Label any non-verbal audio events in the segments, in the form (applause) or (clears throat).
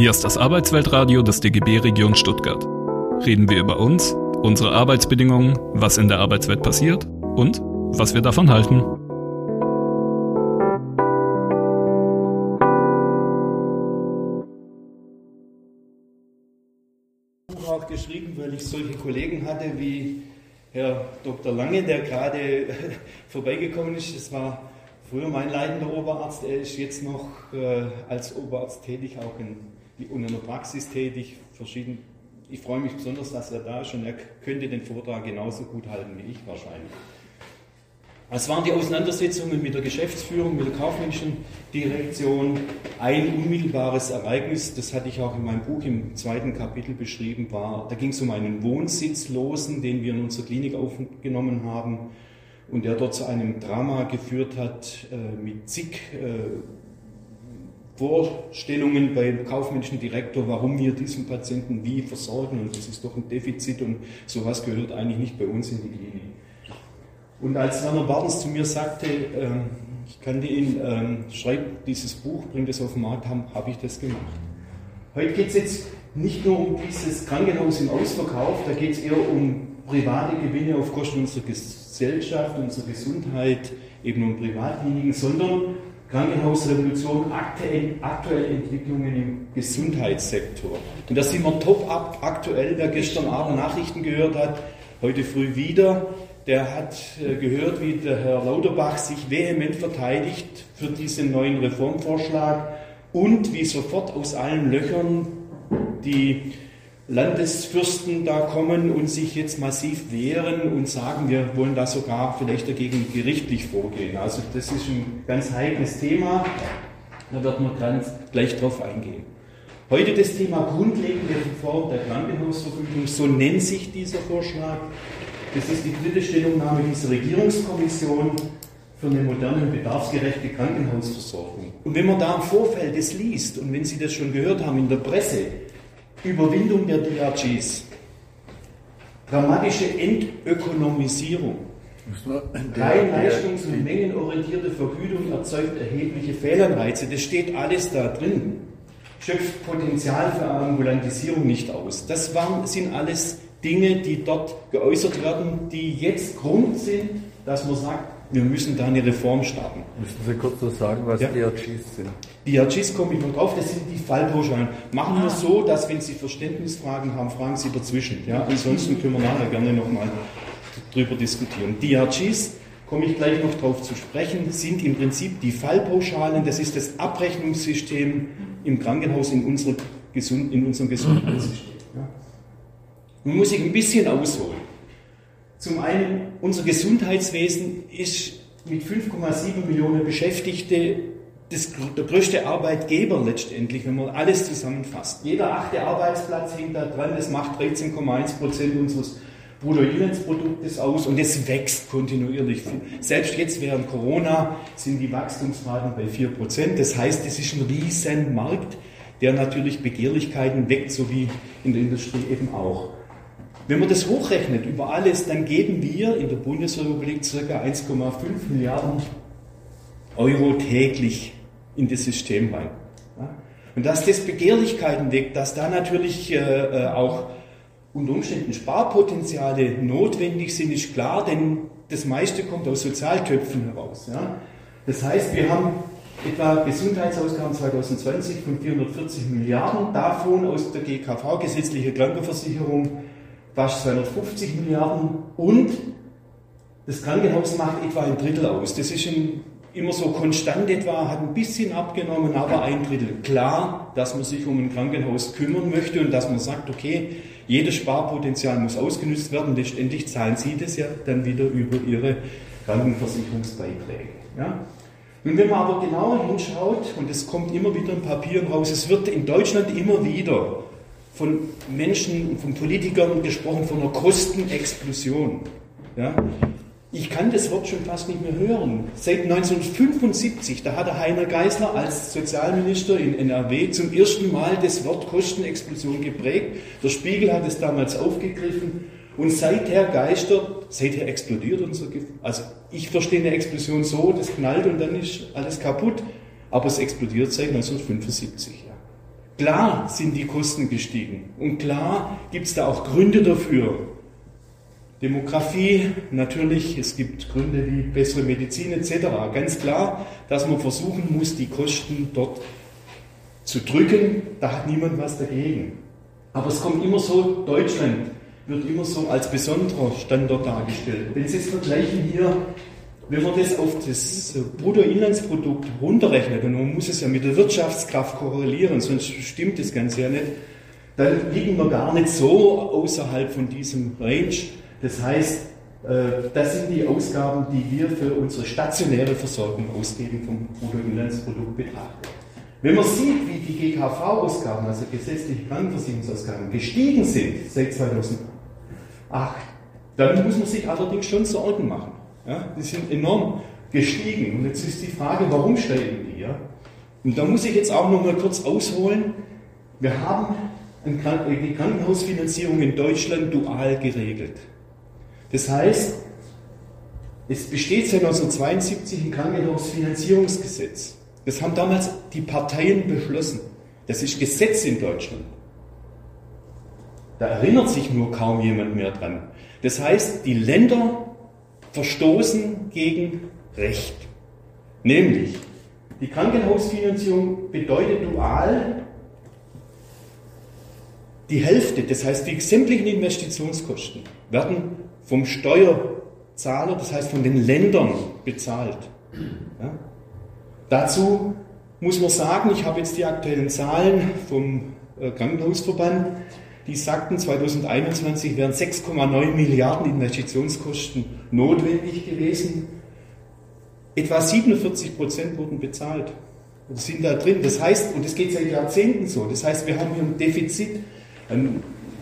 Hier ist das Arbeitsweltradio des DGB Region Stuttgart. Reden wir über uns, unsere Arbeitsbedingungen, was in der Arbeitswelt passiert und was wir davon halten. auch geschrieben, weil ich solche Kollegen hatte wie Herr Dr. Lange, der gerade (laughs) vorbeigekommen ist. Das war früher mein leitender Oberarzt. Er ist jetzt noch äh, als Oberarzt tätig, auch in, in einer Praxis tätig. Verschieden. Ich freue mich besonders, dass er da ist und er könnte den Vortrag genauso gut halten wie ich wahrscheinlich. Es waren die Auseinandersetzungen mit der Geschäftsführung, mit der kaufmännischen Direktion. Ein unmittelbares Ereignis, das hatte ich auch in meinem Buch im zweiten Kapitel beschrieben, war, da ging es um einen Wohnsitzlosen, den wir in unserer Klinik aufgenommen haben und der dort zu einem Drama geführt hat äh, mit zig äh, Vorstellungen beim kaufmännischen Direktor, warum wir diesen Patienten wie versorgen und das ist doch ein Defizit und sowas gehört eigentlich nicht bei uns in die Klinik. Und als Werner Bartens zu mir sagte, ähm, ich kannte ihn, ähm, schreibt dieses Buch, bringt es auf den Markt, habe hab ich das gemacht. Heute geht es jetzt nicht nur um dieses Krankenhaus im Ausverkauf, da geht es eher um private Gewinne auf Kosten unserer Gesellschaft, unserer Gesundheit, eben um Privatkliniken, sondern Krankenhausrevolution, aktuelle, Entwicklungen im Gesundheitssektor. Und da sind wir top up aktuell, wer gestern Abend Nachrichten gehört hat, heute früh wieder der hat äh, gehört, wie der Herr Lauterbach sich vehement verteidigt für diesen neuen Reformvorschlag und wie sofort aus allen Löchern die Landesfürsten da kommen und sich jetzt massiv wehren und sagen, wir wollen da sogar vielleicht dagegen gerichtlich vorgehen. Also das ist ein ganz heikles Thema, da wird man ganz gleich drauf eingehen. Heute das Thema grundlegende Reform der Krankenhausverfügung, so nennt sich dieser Vorschlag. Das ist die dritte Stellungnahme dieser Regierungskommission für eine moderne und bedarfsgerechte Krankenhausversorgung. Und wenn man da im Vorfeld das liest und wenn Sie das schon gehört haben in der Presse, Überwindung der DRGs, dramatische Entökonomisierung, rein leistungs- und mengenorientierte Vergütung erzeugt erhebliche Fehlanreize, das steht alles da drin, schöpft Potenzial für Ambulantisierung nicht aus. Das waren, sind alles Dinge, die dort geäußert werden, die jetzt Grund sind, dass man sagt, wir müssen da eine Reform starten. Müssen Sie kurz noch sagen, was ja. DRGs sind? DRGs komme ich noch drauf, das sind die Fallpauschalen. Machen ah. wir so, dass wenn Sie Verständnisfragen haben, fragen Sie dazwischen. Ja? Ansonsten können wir nachher gerne nochmal drüber diskutieren. DRGs, komme ich gleich noch drauf zu sprechen, sind im Prinzip die Fallpauschalen, das ist das Abrechnungssystem im Krankenhaus in, unserer, in unserem Gesundheitssystem. Nun muss ich ein bisschen ausholen. Zum einen, unser Gesundheitswesen ist mit 5,7 Millionen Beschäftigte das, der größte Arbeitgeber letztendlich, wenn man alles zusammenfasst. Jeder achte Arbeitsplatz hängt da dran, das macht 13,1 Prozent unseres Bruttoinlandsproduktes aus und es wächst kontinuierlich. Selbst jetzt während Corona sind die Wachstumsraten bei 4 Prozent. Das heißt, es ist ein riesen Markt, der natürlich Begehrlichkeiten weckt, so wie in der Industrie eben auch. Wenn man das hochrechnet über alles, dann geben wir in der Bundesrepublik ca. 1,5 Milliarden Euro täglich in das System rein. Und dass das Begehrlichkeiten weckt, dass da natürlich äh, äh, auch unter Umständen Sparpotenziale notwendig sind, ist klar, denn das meiste kommt aus Sozialtöpfen heraus. Ja? Das heißt, wir haben etwa Gesundheitsausgaben 2020 von 440 Milliarden, davon aus der GKV, gesetzliche Krankenversicherung, fast 250 Milliarden und das Krankenhaus macht etwa ein Drittel aus. Das ist ein, immer so konstant etwa, hat ein bisschen abgenommen, aber ein Drittel. Klar, dass man sich um ein Krankenhaus kümmern möchte und dass man sagt, okay, jedes Sparpotenzial muss ausgenutzt werden. Letztendlich zahlen Sie das ja dann wieder über Ihre Krankenversicherungsbeiträge. Ja? Und wenn man aber genauer hinschaut, und es kommt immer wieder in Papieren raus, es wird in Deutschland immer wieder von Menschen, von Politikern gesprochen, von einer Kostenexplosion. Ja? Ich kann das Wort schon fast nicht mehr hören. Seit 1975, da hatte Heiner Geisler als Sozialminister in NRW zum ersten Mal das Wort Kostenexplosion geprägt. Der Spiegel hat es damals aufgegriffen und seither geistert, seither explodiert unser Gefühl. Also ich verstehe eine Explosion so, das knallt und dann ist alles kaputt, aber es explodiert seit 1975. Klar sind die Kosten gestiegen und klar gibt es da auch Gründe dafür. Demografie, natürlich, es gibt Gründe wie bessere Medizin etc. Ganz klar, dass man versuchen muss, die Kosten dort zu drücken, da hat niemand was dagegen. Aber es kommt immer so, Deutschland wird immer so als besonderer Standort dargestellt. Wenn Sie es vergleichen hier, wenn man das auf das Bruttoinlandsprodukt runterrechnet, und man muss es ja mit der Wirtschaftskraft korrelieren, sonst stimmt das Ganze ja nicht, dann liegen wir gar nicht so außerhalb von diesem Range. Das heißt, äh, das sind die Ausgaben, die wir für unsere stationäre Versorgung ausgeben vom Bruttoinlandsprodukt betrachten. Wenn man sieht, wie die GKV-Ausgaben, also gesetzliche Krankenversicherungsausgaben, gestiegen sind seit 2008, dann muss man sich allerdings schon Sorgen machen. Ja, die sind enorm gestiegen. Und jetzt ist die Frage, warum steigen die? Ja? Und da muss ich jetzt auch noch mal kurz ausholen. Wir haben die Krankenhausfinanzierung in Deutschland dual geregelt. Das heißt, es besteht seit 1972 ein Krankenhausfinanzierungsgesetz. Das haben damals die Parteien beschlossen. Das ist Gesetz in Deutschland. Da erinnert sich nur kaum jemand mehr dran. Das heißt, die Länder verstoßen gegen Recht. Nämlich, die Krankenhausfinanzierung bedeutet dual die Hälfte, das heißt die sämtlichen Investitionskosten, werden vom Steuerzahler, das heißt von den Ländern bezahlt. Ja? Dazu muss man sagen, ich habe jetzt die aktuellen Zahlen vom äh, Krankenhausverband, die sagten, 2021 wären 6,9 Milliarden Investitionskosten notwendig gewesen. Etwa 47 Prozent wurden bezahlt. Und sind da drin. Das heißt, und das geht seit Jahrzehnten so, das heißt, wir haben hier ein Defizit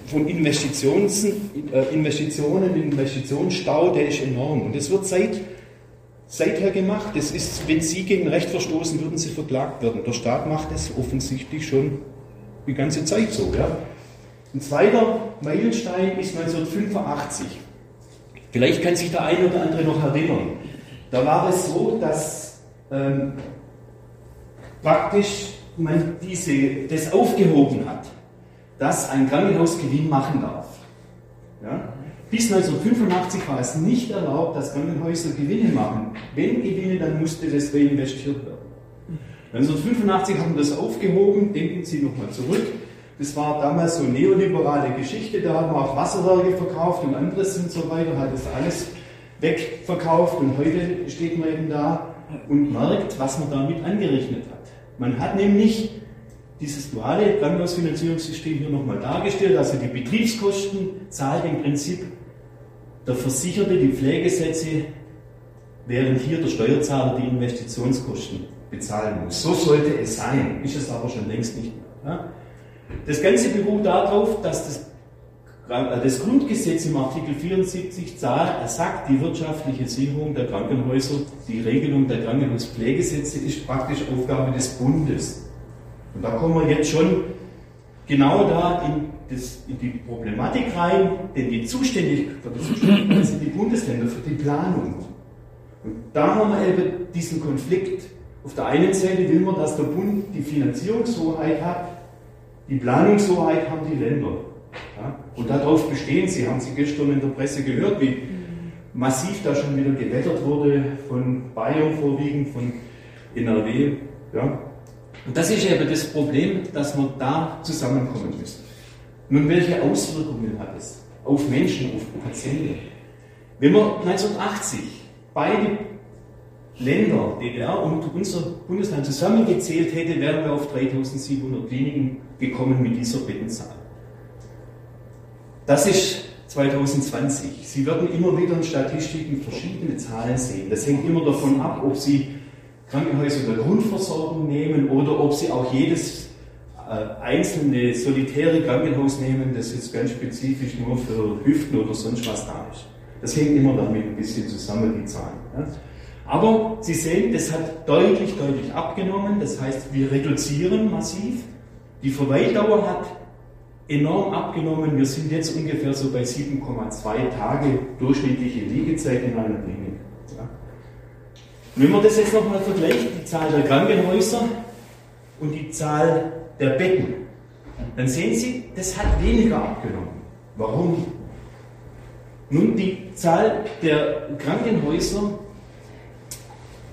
von Investitions, äh, Investitionen, Investitionsstau, der ist enorm. Und das wird seit seither gemacht. Das ist, wenn Sie gegen Recht verstoßen, würden Sie verklagt werden. Der Staat macht es offensichtlich schon die ganze Zeit so. Ja? Ein zweiter Meilenstein ist 1985. Vielleicht kann sich der eine oder andere noch erinnern. Da war es so, dass ähm, praktisch man diese, das aufgehoben hat, dass ein Krankenhaus Gewinn machen darf. Ja? Bis 1985 war es nicht erlaubt, dass Krankenhäuser Gewinne machen. Wenn Gewinne, dann musste das reinvestiert werden. 1985 haben wir das aufgehoben, denken Sie nochmal zurück. Das war damals so neoliberale Geschichte, da haben wir auch Wasserwerke verkauft und anderes und so weiter, hat das alles wegverkauft und heute steht man eben da und merkt, was man damit angerechnet hat. Man hat nämlich dieses duale Krankenhausfinanzierungssystem hier nochmal dargestellt, also die Betriebskosten zahlt im Prinzip der Versicherte die Pflegesätze, während hier der Steuerzahler die Investitionskosten bezahlen muss. So sollte es sein, ist es aber schon längst nicht mehr. Das Ganze beruht darauf, dass das, äh, das Grundgesetz im Artikel 74 sagt, die wirtschaftliche Sicherung der Krankenhäuser, die Regelung der Krankenhauspflegesätze ist praktisch Aufgabe des Bundes. Und da kommen wir jetzt schon genau da in das, in die Problematik rein, denn die Zuständigkeit sind die Bundesländer für die Planung. Und da haben wir eben diesen Konflikt. Auf der einen Seite will man, dass der Bund die Finanzierungshoheit hat, die Planungshoheit haben die Länder. Ja? Und darauf bestehen sie, haben Sie gestern in der Presse gehört, wie massiv da schon wieder gewettert wurde, von Bayern vorwiegend, von NRW. Ja? Und das ist eben das Problem, dass wir da zusammenkommen müssen. Nun, welche Auswirkungen hat es auf Menschen, auf Patienten? Wenn man 1980 beide Länder, DDR und unser Bundesland zusammengezählt hätte, wären wir auf 3700 Kliniken gekommen mit dieser Bettenzahl. Das ist 2020. Sie werden immer wieder in Statistiken verschiedene Zahlen sehen. Das hängt immer davon ab, ob Sie Krankenhäuser der Grundversorgung nehmen oder ob Sie auch jedes äh, einzelne solitäre Krankenhaus nehmen, das jetzt ganz spezifisch nur für Hüften oder sonst was da ist. Das hängt immer damit ein bisschen zusammen, die Zahlen. Ja. Aber Sie sehen, das hat deutlich, deutlich abgenommen. Das heißt, wir reduzieren massiv. Die Verweildauer hat enorm abgenommen. Wir sind jetzt ungefähr so bei 7,2 Tage durchschnittliche Liegezeit in einer Klinik. Ja. Wenn man das jetzt nochmal vergleicht, die Zahl der Krankenhäuser und die Zahl der Betten. dann sehen Sie, das hat weniger abgenommen. Warum? Nun, die Zahl der Krankenhäuser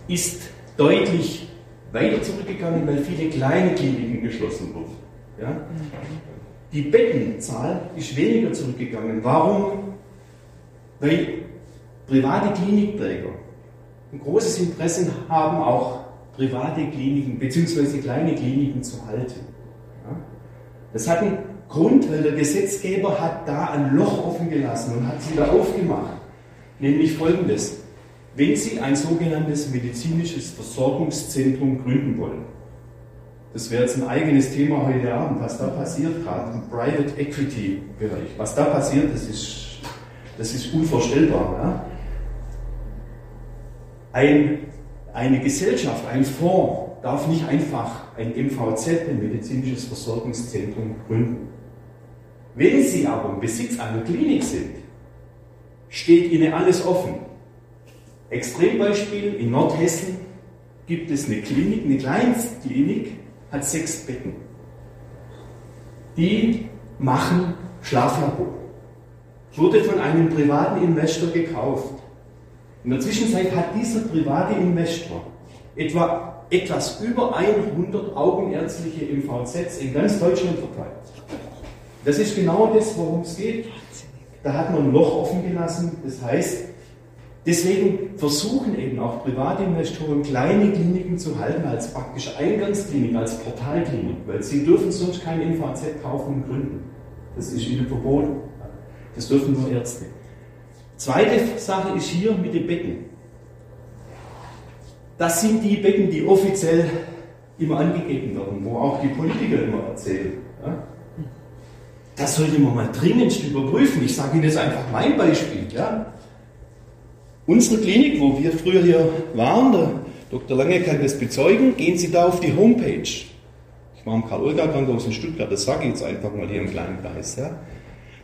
ist deutlich weiter zurückgegangen, weil viele kleine Kliniken geschlossen wurden. Ja? Die Bettenzahl ist weniger zurückgegangen. Warum? Weil private Klinikträger ein großes Interesse haben, auch private Kliniken bzw. kleine Kliniken zu halten. Ja? Das hat einen Grund, weil der Gesetzgeber hat da ein Loch offen gelassen und hat sie da aufgemacht. Nämlich folgendes. Wenn Sie ein sogenanntes medizinisches Versorgungszentrum gründen wollen, das wäre jetzt ein eigenes Thema heute Abend, was da passiert gerade im Private Equity Bereich. Was da passiert, das ist, das ist unvorstellbar. Ja? Ein, eine Gesellschaft, ein Fonds darf nicht einfach ein MVZ, ein medizinisches Versorgungszentrum, gründen. Wenn Sie aber im Besitz einer Klinik sind, steht Ihnen alles offen. Extrembeispiel, in Nordhessen gibt es eine Klinik, eine Kleinstklinik, hat sechs Betten. Die machen Schlaflabor. Wurde von einem privaten Investor gekauft. In der Zwischenzeit hat dieser private Investor etwa etwas über 100 augenärztliche MVZs in ganz Deutschland verteilt. Das ist genau das, worum es geht. Da hat man ein Loch offen gelassen. Das heißt, Deswegen versuchen eben auch private Investoren kleine Kliniken zu halten als praktische Eingangsklinik, als Portalklinik, weil sie dürfen sonst kein MVZ kaufen und gründen. Das ist ihnen verboten. Das dürfen nur Ärzte. Zweite Sache ist hier mit den Becken. Das sind die Becken, die offiziell immer angegeben werden, wo auch die Politiker immer erzählen. Das sollte man mal dringendst überprüfen. Ich sage Ihnen jetzt einfach mein Beispiel. Unsere Klinik, wo wir früher hier waren, der Dr. Lange kann das bezeugen, gehen Sie da auf die Homepage. Ich war im Karl-Olga-Krankenhaus in Stuttgart, das sage ich jetzt einfach mal hier im kleinen Kreis. Ja.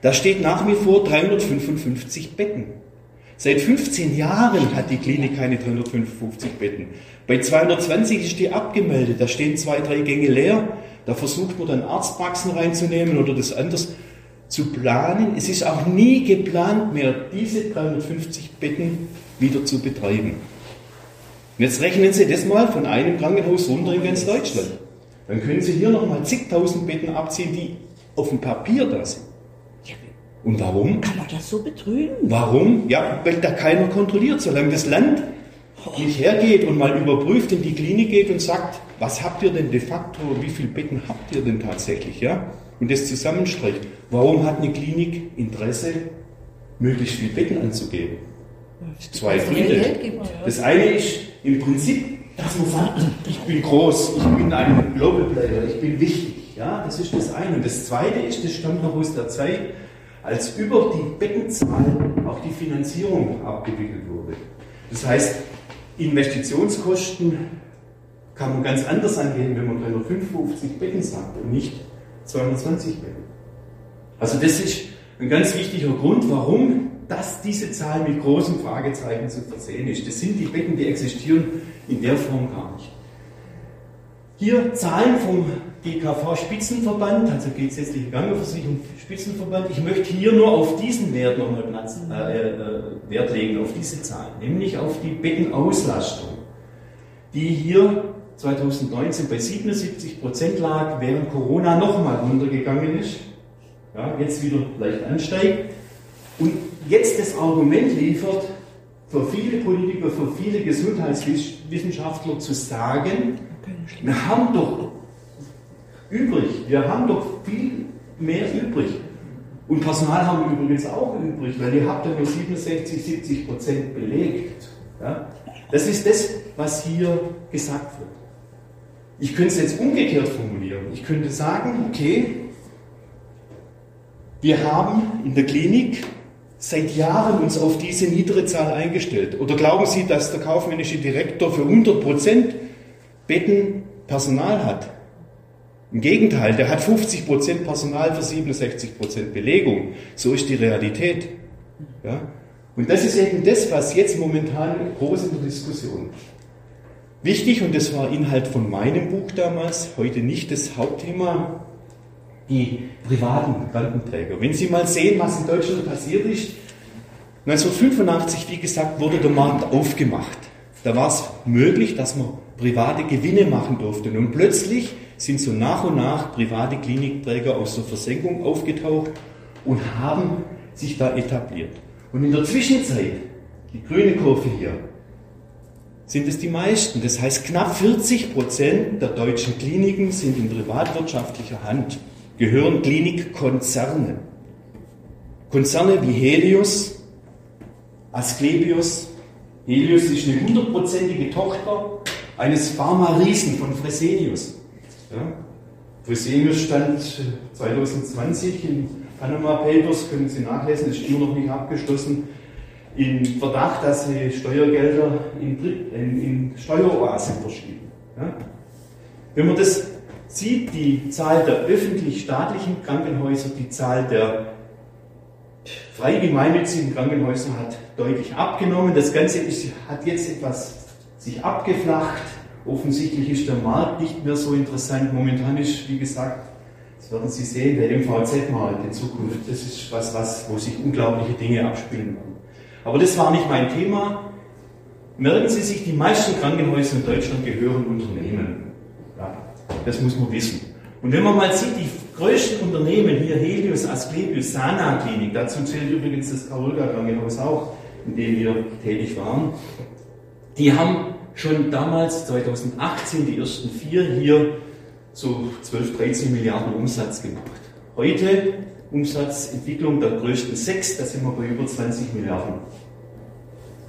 Da steht nach wie vor 355 Betten. Seit 15 Jahren hat die Klinik keine 355 Betten. Bei 220 ist die abgemeldet, da stehen zwei, drei Gänge leer. Da versucht man dann Arztpraxen reinzunehmen oder das anders zu planen. Es ist auch nie geplant mehr, diese 350 Betten wieder zu betreiben. Und jetzt rechnen Sie das mal von einem Krankenhaus runter in ganz Deutschland. Dann können Sie hier nochmal zigtausend Betten abziehen, die auf dem Papier da sind. Und warum? Kann man das so betrügen? Warum? Ja, weil da keiner kontrolliert. Solange das Land nicht hergeht und mal überprüft, in die Klinik geht und sagt, was habt ihr denn de facto, wie viele Betten habt ihr denn tatsächlich, ja? Und das zusammenstreicht. Warum hat eine Klinik Interesse, möglichst viele Betten anzugeben? Zwei Gründe. Das eine ist im Prinzip, dass man sagt, ich bin groß, ich bin ein Global Player, ich bin wichtig. Ja, das ist das eine. Und das zweite ist, das stammt noch aus der Zeit, als über die Bettenzahl auch die Finanzierung abgewickelt wurde. Das heißt, Investitionskosten kann man ganz anders angehen, wenn man 355 Betten sagt und nicht 220 Betten. Also das ist ein ganz wichtiger Grund, warum das, diese Zahl mit großen Fragezeichen zu versehen ist. Das sind die Betten, die existieren in der Form gar nicht. Hier Zahlen vom GKV Spitzenverband, also gesetzliche Krankenversicherung Spitzenverband. Ich möchte hier nur auf diesen Wert nochmal Platz, äh, äh, Wert legen, auf diese Zahlen, nämlich auf die Bettenauslastung, die hier 2019 bei 77 Prozent lag, während Corona nochmal runtergegangen ist, ja, jetzt wieder leicht ansteigt und jetzt das Argument liefert, für viele Politiker, für viele Gesundheitswissenschaftler zu sagen, wir haben doch übrig, wir haben doch viel mehr übrig. Und Personal haben wir übrigens auch übrig, weil ihr habt ja nur 67, 70 Prozent belegt. Ja? Das ist das, was hier gesagt wird. Ich könnte es jetzt umgekehrt formulieren. Ich könnte sagen, okay, wir haben in der Klinik seit Jahren uns auf diese niedere Zahl eingestellt. Oder glauben Sie, dass der kaufmännische Direktor für 100% Betten Personal hat? Im Gegenteil, der hat 50% Personal für 67% Belegung. So ist die Realität. Ja? Und das ist eben das, was jetzt momentan groß in der Diskussion ist. Wichtig, und das war Inhalt von meinem Buch damals, heute nicht das Hauptthema, die privaten Krankenträger. Wenn Sie mal sehen, was in Deutschland passiert ist, 1985, wie gesagt, wurde der Markt aufgemacht. Da war es möglich, dass man private Gewinne machen durfte. Und plötzlich sind so nach und nach private Klinikträger aus der Versenkung aufgetaucht und haben sich da etabliert. Und in der Zwischenzeit, die grüne Kurve hier, sind es die meisten. Das heißt, knapp 40 Prozent der deutschen Kliniken sind in privatwirtschaftlicher Hand, gehören Klinikkonzerne. Konzerne wie Helios, Asklepios. Helios ist eine hundertprozentige Tochter eines Pharma-Riesen von Fresenius. Ja? Fresenius stand 2020 in Panama Papers, können Sie nachlesen, ist immer noch nicht abgeschlossen, in Verdacht, dass sie Steuergelder in, in, in Steueroasen verschieben. Ja? Wenn man das sieht, die Zahl der öffentlich-staatlichen Krankenhäuser, die Zahl der frei gemeinnützigen Krankenhäuser hat deutlich abgenommen. Das Ganze ist, hat jetzt etwas sich abgeflacht. Offensichtlich ist der Markt nicht mehr so interessant. Momentan ist, wie gesagt, das werden Sie sehen, der MVZ-Markt in Zukunft. Das ist was, was, wo sich unglaubliche Dinge abspielen werden. Aber das war nicht mein Thema. Merken Sie sich, die meisten Krankenhäuser in Deutschland gehören Unternehmen. Das muss man wissen. Und wenn man mal sieht, die größten Unternehmen, hier Helios, Asklepios, Sana Klinik, dazu zählt übrigens das Karolga Krankenhaus auch, in dem wir tätig waren, die haben schon damals, 2018, die ersten vier hier so 12, 13 Milliarden Umsatz gemacht. Heute Umsatzentwicklung der größten sechs, da sind wir bei über 20 Milliarden,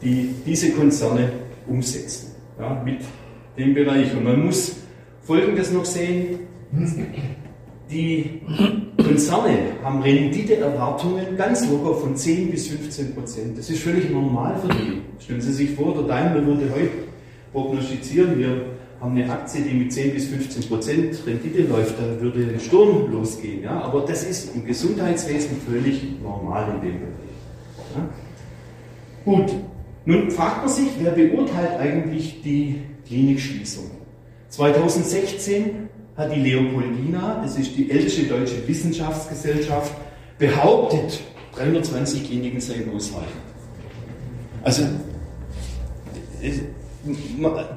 die diese Konzerne umsetzen ja, mit dem Bereich. Und man muss Folgendes noch sehen, die Konzerne haben Renditeerwartungen ganz locker von 10 bis 15 Prozent. Das ist völlig normal für die. Stellen Sie sich vor, der Daimler würde heute prognostizieren, wir haben eine Aktie, die mit 10 bis 15 Prozent Rendite läuft, da würde ein Sturm losgehen. Ja? Aber das ist im Gesundheitswesen völlig normal in dem Bereich. Ja? Gut, nun fragt man sich, wer beurteilt eigentlich die Klinikschließung? 2016 hat die Leopoldina, das ist die älteste deutsche Wissenschaftsgesellschaft, behauptet, 320 Kliniken seien ausreichend. Also,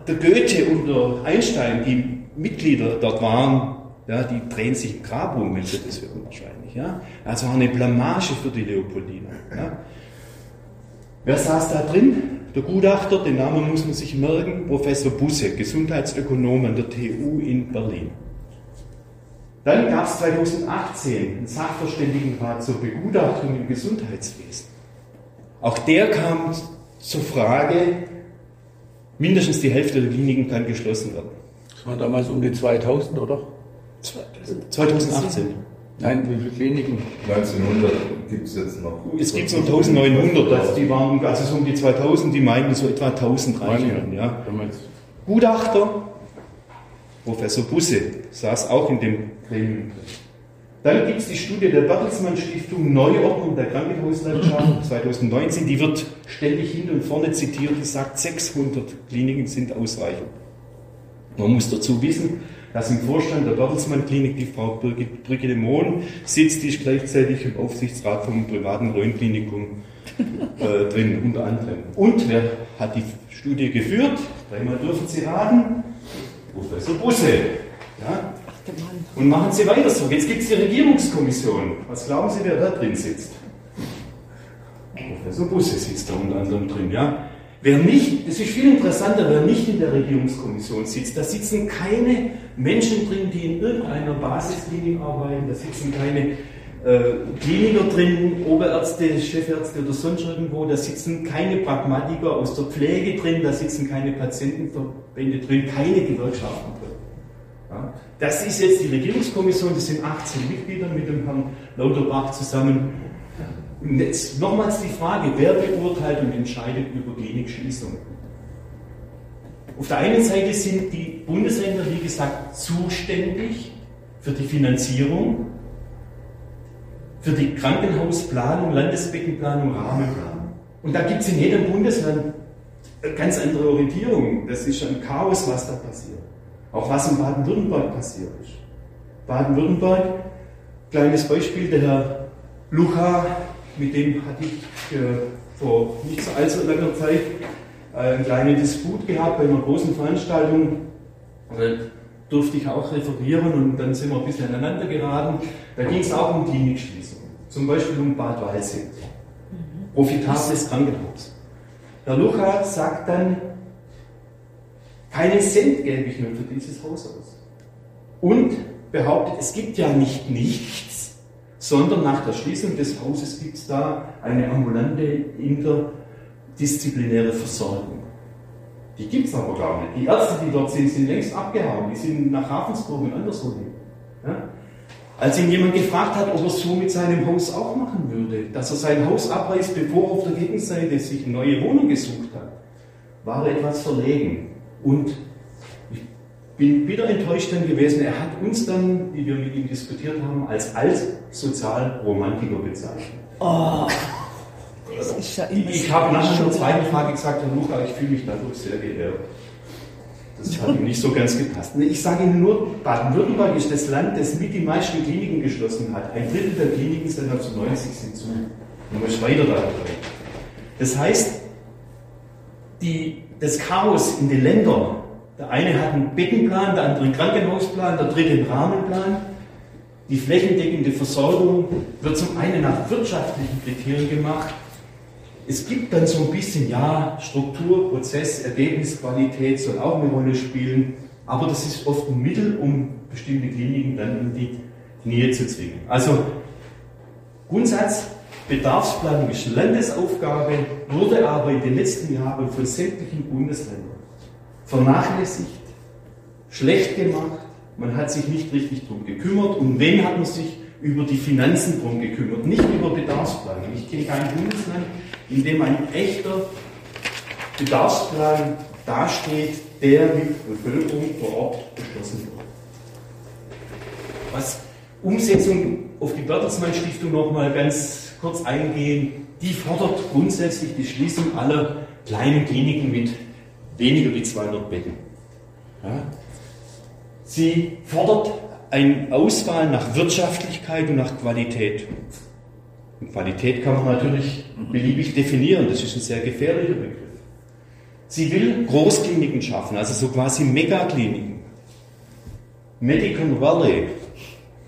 der Goethe und der Einstein, die Mitglieder dort waren, ja, die drehen sich im Grab um, wenn sie das hören wahrscheinlich. Ja. Also eine Blamage für die Leopoldina. Ja. Wer saß da drin? Der Gutachter, den Namen muss man sich merken, Professor Busse, Gesundheitsökonom an der TU in Berlin. Dann gab es 2018 einen Sachverständigenrat zur Begutachtung im Gesundheitswesen. Auch der kam zur Frage, mindestens die Hälfte der Kliniken kann geschlossen werden. Das war damals um die 2000, oder? 2018. Nein, wie viele Kliniken? 1900 gibt es jetzt noch. Es gibt so 1900, also die waren also so um die 2000, die meinten so etwa 1300. Ja. Gutachter, Professor Busse, saß auch in dem Gremium. Dann gibt es die Studie der Bertelsmann Stiftung Neuordnung der Krankenhauslandschaft (clears throat) 2019, die wird ständig hin und vorne zitiert, die sagt, 600 Kliniken sind ausreichend. Man muss dazu wissen, dass im Vorstand der Bertelsmann Klinik die Frau Brigitte Mohn sitzt, die ist gleichzeitig im Aufsichtsrat vom privaten Röntgenklinikum äh, (laughs) drin, unter anderem. Und wer hat die Studie geführt? Dreimal dürfen Sie raten. Professor Busse. Ja? Und machen Sie weiter so. Jetzt gibt es die Regierungskommission. Was glauben Sie, wer da drin sitzt? Professor Busse sitzt da unter anderem drin. Ja? Wer nicht, das ist viel interessanter, wer nicht in der Regierungskommission sitzt, da sitzen keine Menschen drin, die in irgendeiner Basisklinik arbeiten, da sitzen keine äh, Kliniker drin, Oberärzte, Chefärzte oder sonst irgendwo, da sitzen keine Pragmatiker aus der Pflege drin, da sitzen keine Patientenverbände drin, keine Gewerkschaften drin. Ja? Das ist jetzt die Regierungskommission, das sind 18 Mitglieder mit dem Herrn Lauterbach zusammen. Und jetzt nochmals die Frage, wer beurteilt und entscheidet über Klinikschließungen? Auf der einen Seite sind die Bundesländer, wie gesagt, zuständig für die Finanzierung, für die Krankenhausplanung, Landesbeckenplanung, Rahmenplanung. Und da gibt es in jedem Bundesland ganz andere Orientierungen. Das ist ein Chaos, was da passiert. Auch was in Baden-Württemberg passiert ist. Baden-Württemberg Kleines Beispiel, der Herr Lucha, mit dem hatte ich äh, vor nicht so allzu langer Zeit äh, einen kleinen Disput gehabt bei einer großen Veranstaltung. Äh, durfte ich auch referieren und dann sind wir ein bisschen aneinander geraten. Da ging es auch um Klinikschließungen, zum Beispiel um Bad Waldsee. Profitables Krankenhaus. Herr Lucha sagt dann, keinen Cent gebe ich nur für dieses Haus aus. Und behauptet, es gibt ja nicht nichts, sondern nach der Schließung des Hauses gibt es da eine ambulante interdisziplinäre Versorgung. Die gibt es aber gar nicht. Die Ärzte, die dort sind, sind längst abgehauen. Die sind nach Ravensburg und anderswo hin. Ja? Als ihn jemand gefragt hat, ob er es so mit seinem Haus auch machen würde, dass er sein Haus abreißt, bevor er auf der Gegenseite sich eine neue Wohnung gesucht hat, war er etwas verlegen. Und bin wieder enttäuscht dann gewesen. Er hat uns dann, wie wir mit ihm diskutiert haben, als Altsozialromantiker bezeichnet. Oh. ich, ich habe in der zweiten Frage gesagt, Herr Luca, ich fühle mich dadurch sehr geehrt. Das hat ihm nicht so ganz gepasst. Ich sage Ihnen nur, Baden-Württemberg ist das Land, das mit die meisten Kliniken geschlossen hat. Ein Drittel der Kliniken sind 1990 sind zu. Man muss weiter da Das heißt, die, das Chaos in den Ländern der eine hat einen Bettenplan, der andere einen Krankenhausplan, der dritte einen Rahmenplan. Die flächendeckende Versorgung wird zum einen nach wirtschaftlichen Kriterien gemacht. Es gibt dann so ein bisschen, ja, Struktur, Prozess, Ergebnisqualität soll auch eine Rolle spielen, aber das ist oft ein Mittel, um bestimmte Kliniken dann in die Nähe zu zwingen. Also Grundsatz, Bedarfsplanung ist Landesaufgabe, wurde aber in den letzten Jahren von sämtlichen Bundesländern vernachlässigt, schlecht gemacht, man hat sich nicht richtig darum gekümmert. Und wenn hat man sich über die Finanzen darum gekümmert, nicht über Bedarfsplanung. Ich kenne kein Bundesland, in dem ein echter Bedarfsplan dasteht, der mit Bevölkerung vor Ort beschlossen wird. Was Umsetzung auf die Bertelsmann Stiftung nochmal ganz kurz eingehen, die fordert grundsätzlich die Schließung aller kleinen Kliniken mit weniger wie 200 Betten. Ja. Sie fordert eine Auswahl nach Wirtschaftlichkeit und nach Qualität. Und Qualität kann man natürlich beliebig definieren, das ist ein sehr gefährlicher Begriff. Sie will Großkliniken schaffen, also so quasi Megakliniken. Medical Valley,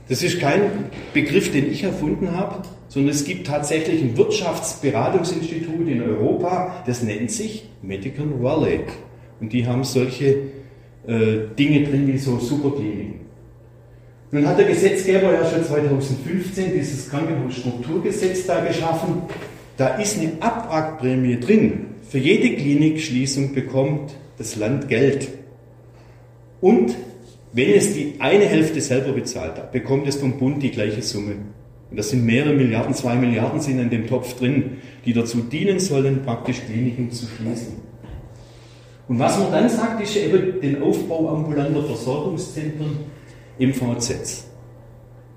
das ist kein Begriff, den ich erfunden habe, sondern es gibt tatsächlich ein Wirtschaftsberatungsinstitut in Europa, das nennt sich Medical Valley. Und die haben solche äh, Dinge drin wie so Superkliniken. Nun hat der Gesetzgeber ja schon 2015 dieses Krankenhausstrukturgesetz da geschaffen. Da ist eine Abwrackprämie drin. Für jede Klinikschließung bekommt das Land Geld. Und wenn es die eine Hälfte selber bezahlt hat, bekommt es vom Bund die gleiche Summe. Das sind mehrere Milliarden, zwei Milliarden sind in dem Topf drin, die dazu dienen sollen, praktisch Kliniken zu schließen. Und was man dann sagt, ist eben den Aufbau ambulanter Versorgungszentren im VZ.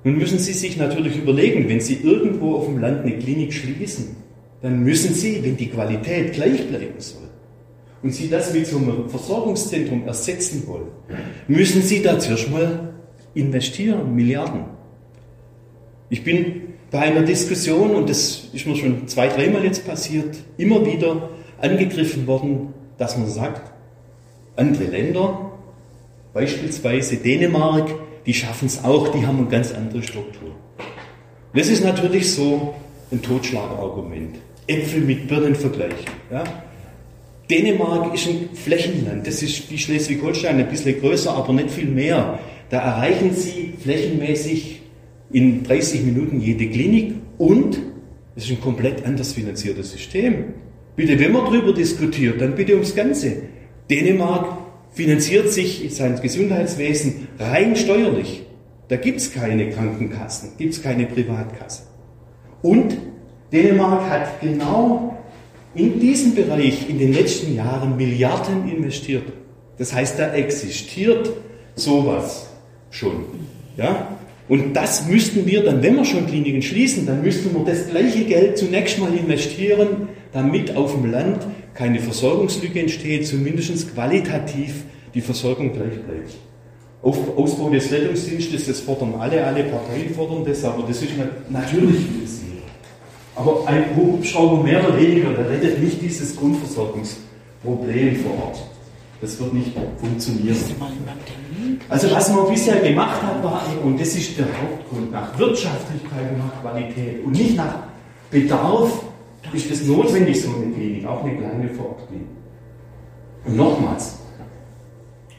Nun müssen Sie sich natürlich überlegen, wenn Sie irgendwo auf dem Land eine Klinik schließen, dann müssen Sie, wenn die Qualität gleich bleiben soll, und Sie das mit so einem Versorgungszentrum ersetzen wollen, müssen Sie da zuerst mal investieren, Milliarden. Ich bin bei einer Diskussion, und das ist mir schon zwei, dreimal jetzt passiert, immer wieder angegriffen worden, dass man sagt, andere Länder, beispielsweise Dänemark, die schaffen es auch, die haben eine ganz andere Struktur. das ist natürlich so ein Totschlagargument. Äpfel mit Birnen vergleichen. Ja? Dänemark ist ein Flächenland, das ist wie Schleswig-Holstein, ein bisschen größer, aber nicht viel mehr. Da erreichen Sie flächenmäßig in 30 Minuten jede Klinik und es ist ein komplett anders finanziertes System. Bitte, wenn man darüber diskutiert, dann bitte ums Ganze. Dänemark finanziert sich sein Gesundheitswesen rein steuerlich. Da gibt es keine Krankenkassen, gibt es keine Privatkassen. Und Dänemark hat genau in diesem Bereich in den letzten Jahren Milliarden investiert. Das heißt, da existiert sowas schon. Ja? Und das müssten wir dann, wenn wir schon Kliniken schließen, dann müssten wir das gleiche Geld zunächst mal investieren, damit auf dem Land keine Versorgungslücke entsteht, zumindest qualitativ die Versorgung gleich bleibt. Auf, Ausbau des Rettungsdienstes, das fordern alle, alle Parteien fordern das, aber das ist natürlich Ziel. Aber ein Hubschrauber mehr oder weniger, der rettet nicht dieses Grundversorgungsproblem vor Ort. Das wird nicht funktionieren. Also was man bisher gemacht hat, war, und das ist der Hauptgrund, nach Wirtschaftlichkeit und nach Qualität und nicht nach Bedarf, ist es notwendig, so eine Klinik, auch eine kleine Vorortklinik. Und nochmals,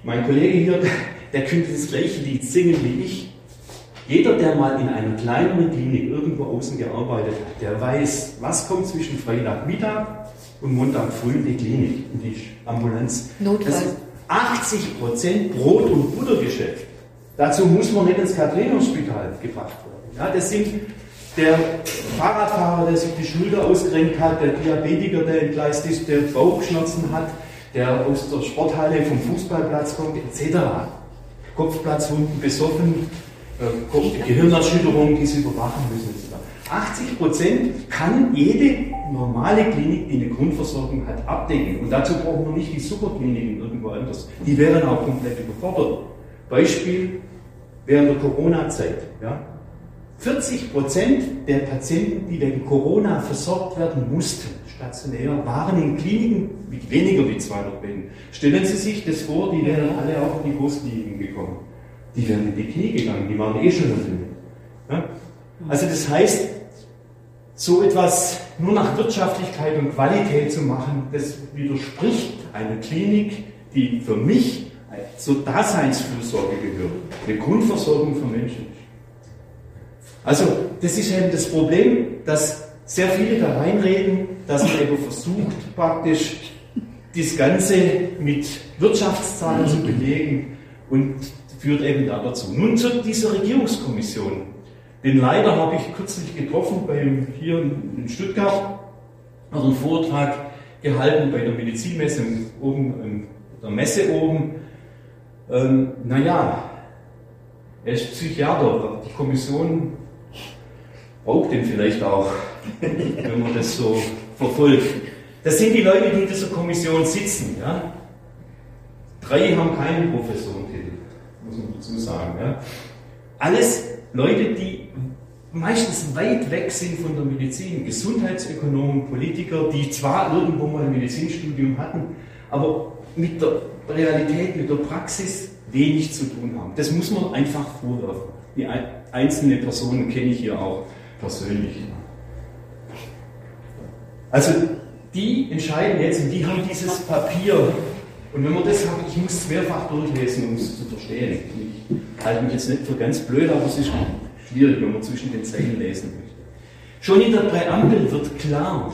mein Kollege hier, der könnte das gleiche Lied singen wie ich. Jeder, der mal in einer kleineren Klinik irgendwo außen gearbeitet hat, der weiß, was kommt zwischen Freitagmittag und Montag früh in die Klinik, in die Ambulanz. Notfall. 80 Prozent Brot- und Buttergeschäft. Dazu muss man nicht ins Katrinenspital gebracht werden. Ja, das sind der Fahrradfahrer, der sich die Schulter ausgerenkt hat, der Diabetiker, der entgleist ist, der Bauchschmerzen hat, der aus der Sporthalle vom Fußballplatz kommt, etc. Kopfplatzwunden, besoffen, äh, Gehirnerschütterung, die sie überwachen müssen, etc. 80 Prozent kann jede normale Klinik, die eine Grundversorgung hat, abdecken. Und dazu brauchen wir nicht die Superkliniken irgendwo anders. Die wären auch komplett überfordert. Beispiel während der Corona-Zeit. Ja? 40 Prozent der Patienten, die wegen Corona versorgt werden mussten, stationär, waren in Kliniken mit weniger wie 200 Betten. Stellen Sie sich das vor, die wären alle auch in die Großkliniken gekommen. Die wären in die Knie gegangen, die waren eh schon drin. Ja? Also das heißt, so etwas nur nach Wirtschaftlichkeit und Qualität zu machen, das widerspricht einer Klinik, die für mich zur Daseinsfürsorge gehört, eine Grundversorgung für Menschen. Also, das ist eben das Problem, dass sehr viele da reinreden, dass man eben versucht, praktisch das Ganze mit Wirtschaftszahlen zu belegen und führt eben da dazu. Nun zu dieser Regierungskommission. Den Leiter habe ich kürzlich getroffen beim, hier in Stuttgart, hat einen Vortrag gehalten bei der Medizinmesse oben, in der Messe oben. Ähm, naja, er ist Psychiater, die Kommission braucht den vielleicht auch, (laughs) wenn man das so verfolgt. Das sind die Leute, die in dieser Kommission sitzen. Ja? Drei haben keinen Professorentitel, muss man dazu sagen. Ja? Alles Leute, die meistens weit weg sind von der Medizin, Gesundheitsökonomen, Politiker, die zwar irgendwo mal ein Medizinstudium hatten, aber mit der Realität, mit der Praxis wenig zu tun haben. Das muss man einfach vorwerfen. Die einzelnen Personen kenne ich hier auch persönlich. Also die entscheiden jetzt und die haben dieses Papier. Und wenn man das hat, ich muss es mehrfach durchlesen, um es zu verstehen. Ich halte mich jetzt nicht für ganz blöd, aber es ist schwierig, wenn man zwischen den Zeilen lesen möchte. Schon in der Präambel wird klar,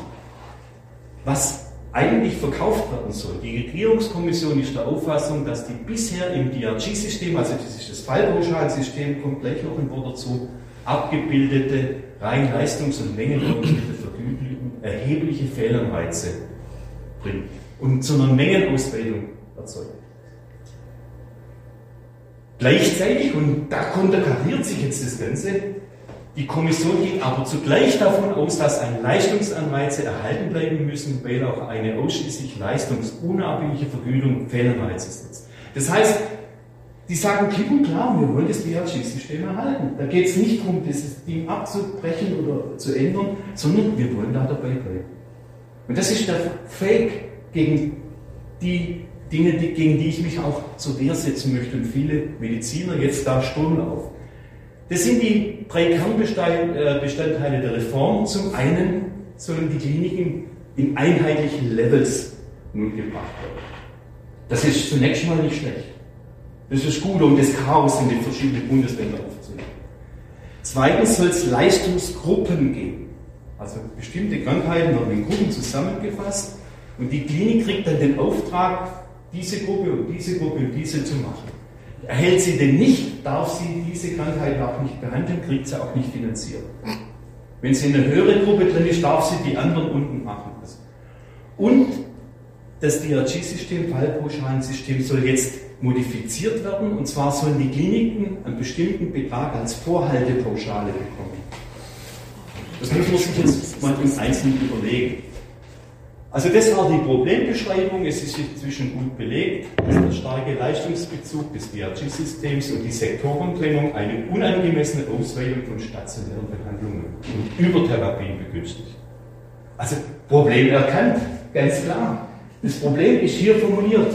was eigentlich verkauft werden soll. Die Regierungskommission ist der Auffassung, dass die bisher im DRG-System, also das ist das Fallpauschalsystem, kommt gleich noch ein Wort dazu, abgebildete rein leistungs- und mengenorientierte Vergütung erhebliche Fehlanreize bringt und zu einer Mengenausweitung erzeugt. Gleichzeitig, und da konterkariert sich jetzt das Ganze, die Kommission geht aber zugleich davon aus, dass ein Leistungsanreize erhalten bleiben müssen, weil auch eine ausschließlich leistungsunabhängige Vergütung Fehlanreize setzt. Das heißt, die sagen klipp und klar, wir wollen das DRG-System erhalten. Da geht es nicht darum, dieses Ding abzubrechen oder zu ändern, sondern wir wollen da dabei bleiben. Und das ist der Fake gegen die Dinge, die, gegen die ich mich auch zur Wehr setzen möchte und viele Mediziner jetzt da Sturm auf. Das sind die drei Kernbestandteile der Reform. Zum einen sollen die Kliniken in einheitlichen Levels nun gebracht werden. Das ist zunächst mal nicht schlecht. Das ist gut, um das Chaos in den verschiedenen Bundesländern aufzunehmen. Zweitens soll es Leistungsgruppen geben. Also bestimmte Krankheiten werden in Gruppen zusammengefasst und die Klinik kriegt dann den Auftrag, diese Gruppe und diese Gruppe und diese zu machen. Erhält sie denn nicht, darf sie diese Krankheit auch nicht behandeln, kriegt sie auch nicht finanziert. Wenn sie in einer höheren Gruppe drin ist, darf sie die anderen unten machen. Und das DRG-System, Fallpauschalensystem, soll jetzt modifiziert werden. Und zwar sollen die Kliniken einen bestimmten Betrag als Vorhaltepauschale bekommen. Das muss man sich jetzt mal im Einzelnen überlegen. Also das war die Problembeschreibung. Es ist inzwischen gut belegt, dass der starke Leistungsbezug des DRG-Systems und die Sektorentrennung eine unangemessene Ausweitung von stationären Behandlungen und Übertherapien begünstigt. Also Problem erkannt, ganz klar. Das Problem ist hier formuliert.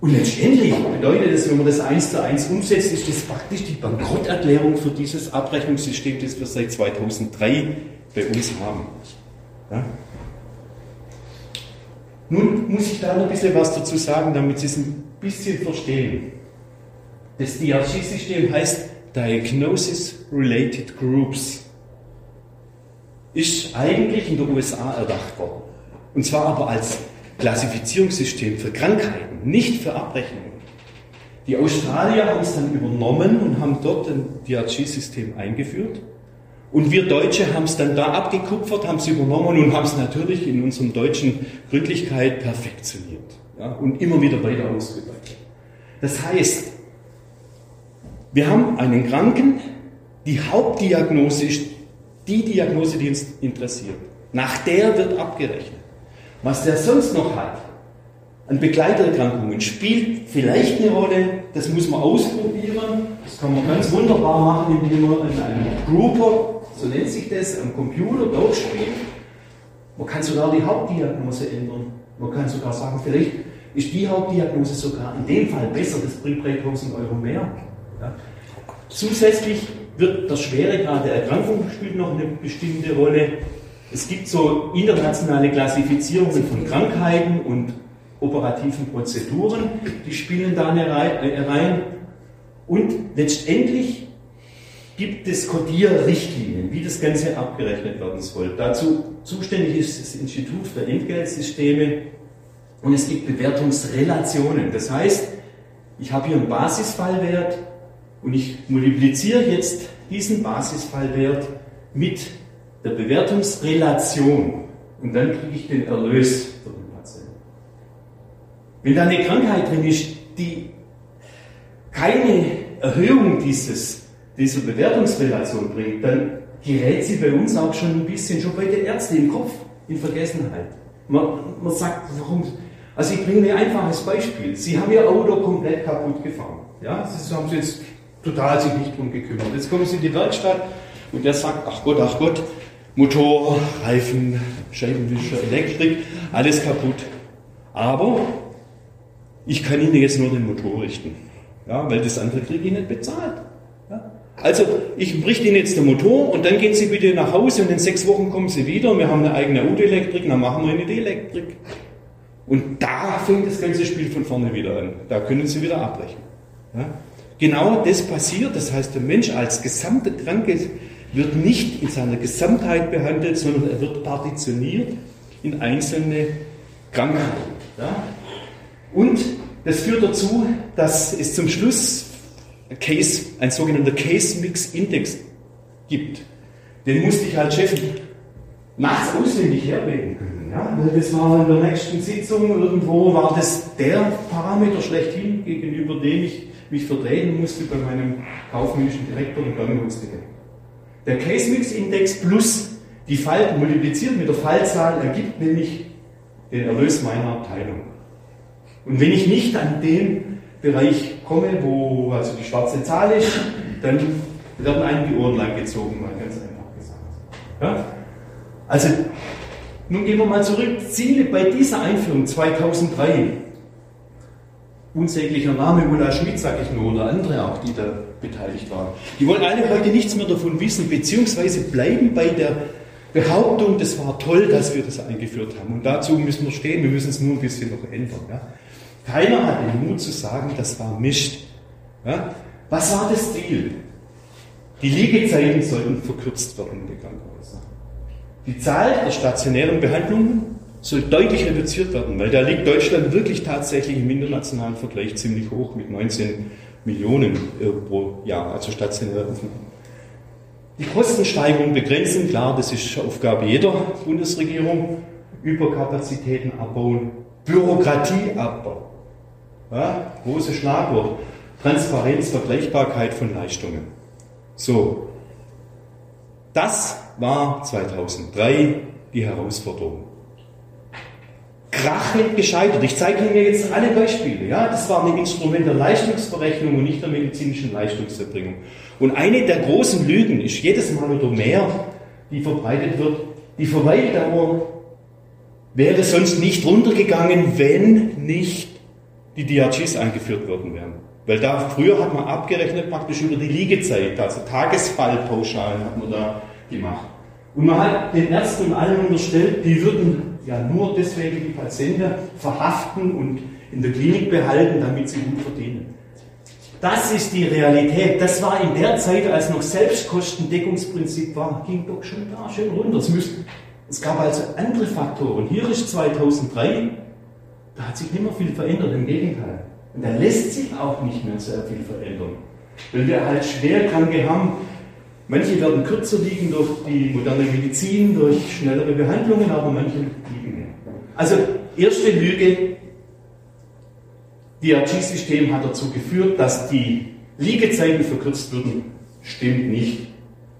Und letztendlich bedeutet das, wenn man das eins zu eins umsetzt, ist das praktisch die Bankrotterklärung für dieses Abrechnungssystem, das wir seit 2003 bei uns haben. Ja? Nun muss ich da noch ein bisschen was dazu sagen, damit Sie es ein bisschen verstehen. Das DRG-System heißt Diagnosis Related Groups. Ist eigentlich in den USA erdacht worden. Und zwar aber als Klassifizierungssystem für Krankheiten, nicht für Abrechnungen. Die Australier haben es dann übernommen und haben dort ein DRG-System eingeführt. Und wir Deutsche haben es dann da abgekupfert, haben es übernommen und haben es natürlich in unserem deutschen Gründlichkeit perfektioniert. Ja, und immer wieder weiter ausgeweitet. Das heißt, wir haben einen Kranken, die Hauptdiagnose ist die Diagnose, die uns interessiert. Nach der wird abgerechnet. Was der sonst noch hat, an Begleiterkrankungen, spielt vielleicht eine Rolle, das muss man ausprobieren. Das kann man ganz wunderbar machen, indem man in einem Grouper so nennt sich das, am Computer durchspielt. Man kann sogar die Hauptdiagnose ändern. Man kann sogar sagen, vielleicht ist die Hauptdiagnose sogar in dem Fall besser, das bringt 3000 Euro mehr. Ja. Zusätzlich wird der Schweregrad der Erkrankung spielt noch eine bestimmte Rolle. Es gibt so internationale Klassifizierungen von Krankheiten und operativen Prozeduren, die spielen da rein. Und letztendlich gibt es Kodierrichtlinien, wie das Ganze abgerechnet werden soll. Dazu zuständig ist das Institut für Entgeltsysteme und es gibt Bewertungsrelationen. Das heißt, ich habe hier einen Basisfallwert und ich multipliziere jetzt diesen Basisfallwert mit der Bewertungsrelation und dann kriege ich den Erlös für den Patienten. Wenn da eine Krankheit drin ist, die keine Erhöhung dieses diese Bewertungsrelation bringt, dann gerät sie bei uns auch schon ein bisschen, schon bei den Ärzten im Kopf, in Vergessenheit. Man, man sagt, warum? Also ich bringe ein einfaches Beispiel. Sie haben Ihr Auto komplett kaputt gefahren. Ja, Sie haben sich jetzt total sich nicht drum gekümmert. Jetzt kommen Sie in die Werkstatt und der sagt, ach Gott, ach Gott, Motor, Reifen, Scheibenwischer, Elektrik, alles kaputt. Aber ich kann Ihnen jetzt nur den Motor richten. Ja, weil das andere kriege ich nicht bezahlt. Also, ich bricht Ihnen jetzt den Motor und dann gehen Sie bitte nach Hause und in sechs Wochen kommen Sie wieder. Wir haben eine eigene Autoelektrik, dann machen wir eine D-Elektrik. Und da fängt das ganze Spiel von vorne wieder an. Da können Sie wieder abbrechen. Ja? Genau das passiert. Das heißt, der Mensch als gesamte Kranke wird nicht in seiner Gesamtheit behandelt, sondern er wird partitioniert in einzelne Krankheiten. Ja? Und das führt dazu, dass es zum Schluss Case, ein sogenannter Case Mix Index gibt. Den musste ich als Chef nachts auswendig herbeten können. Ja? Das war in der nächsten Sitzung irgendwo, war das der Parameter schlechthin, gegenüber dem ich mich vertreten musste bei meinem kaufmännischen Direktor und Gangungsdirektor. Der Case Mix Index plus die Fall multipliziert mit der Fallzahl ergibt nämlich den Erlös meiner Abteilung. Und wenn ich nicht an dem Bereich komme, wo also die schwarze Zahl ist, dann werden einem die Ohren lang gezogen, mal ganz einfach gesagt. Ja? Also, nun gehen wir mal zurück. Ziele bei dieser Einführung 2003. Unsäglicher Name, Ulla Schmidt, sage ich nur, oder andere auch, die da beteiligt waren. Die wollen alle heute nichts mehr davon wissen, beziehungsweise bleiben bei der Behauptung, das war toll, dass wir das eingeführt haben. Und dazu müssen wir stehen, wir müssen es nur ein bisschen noch ändern. Ja? Keiner hat den Mut zu sagen, das war Mist. Ja? Was war das Ziel? Die Liegezeiten sollten verkürzt werden in den Krankenhäusern. Die Zahl der stationären Behandlungen soll deutlich reduziert werden, weil da liegt Deutschland wirklich tatsächlich im internationalen Vergleich ziemlich hoch mit 19 Millionen pro Jahr, also stationäre Aufnahmen. Die Kostensteigerung begrenzen, klar, das ist Aufgabe jeder Bundesregierung. Überkapazitäten abbauen, Bürokratie abbauen. Ja, großes Schlagwort. Transparenz, Vergleichbarkeit von Leistungen. So. Das war 2003 die Herausforderung. krachend gescheitert. Ich zeige Ihnen jetzt alle Beispiele. Ja? Das war ein Instrument der Leistungsberechnung und nicht der medizinischen Leistungserbringung. Und eine der großen Lügen ist jedes Mal oder mehr, die verbreitet wird, die Verweildauer wäre sonst nicht runtergegangen, wenn nicht die DRGs eingeführt worden wären. Weil da früher hat man abgerechnet praktisch über die Liegezeit, also Tagesfallpauschalen hat man da gemacht. Und man hat den Ärzten und allen unterstellt, die würden ja nur deswegen die Patienten verhaften und in der Klinik behalten, damit sie gut verdienen. Das ist die Realität. Das war in der Zeit, als noch Selbstkostendeckungsprinzip war, ging doch schon da schön runter. Es, es gab also andere Faktoren. Hier ist 2003, da hat sich nicht mehr viel verändert, im Gegenteil. Und da lässt sich auch nicht mehr sehr viel verändern. Weil wir halt Schwerkranke haben, Manche werden kürzer liegen durch die moderne Medizin, durch schnellere Behandlungen, aber manche liegen mehr. Also, erste Lüge, DRG-System hat dazu geführt, dass die Liegezeiten verkürzt würden, stimmt nicht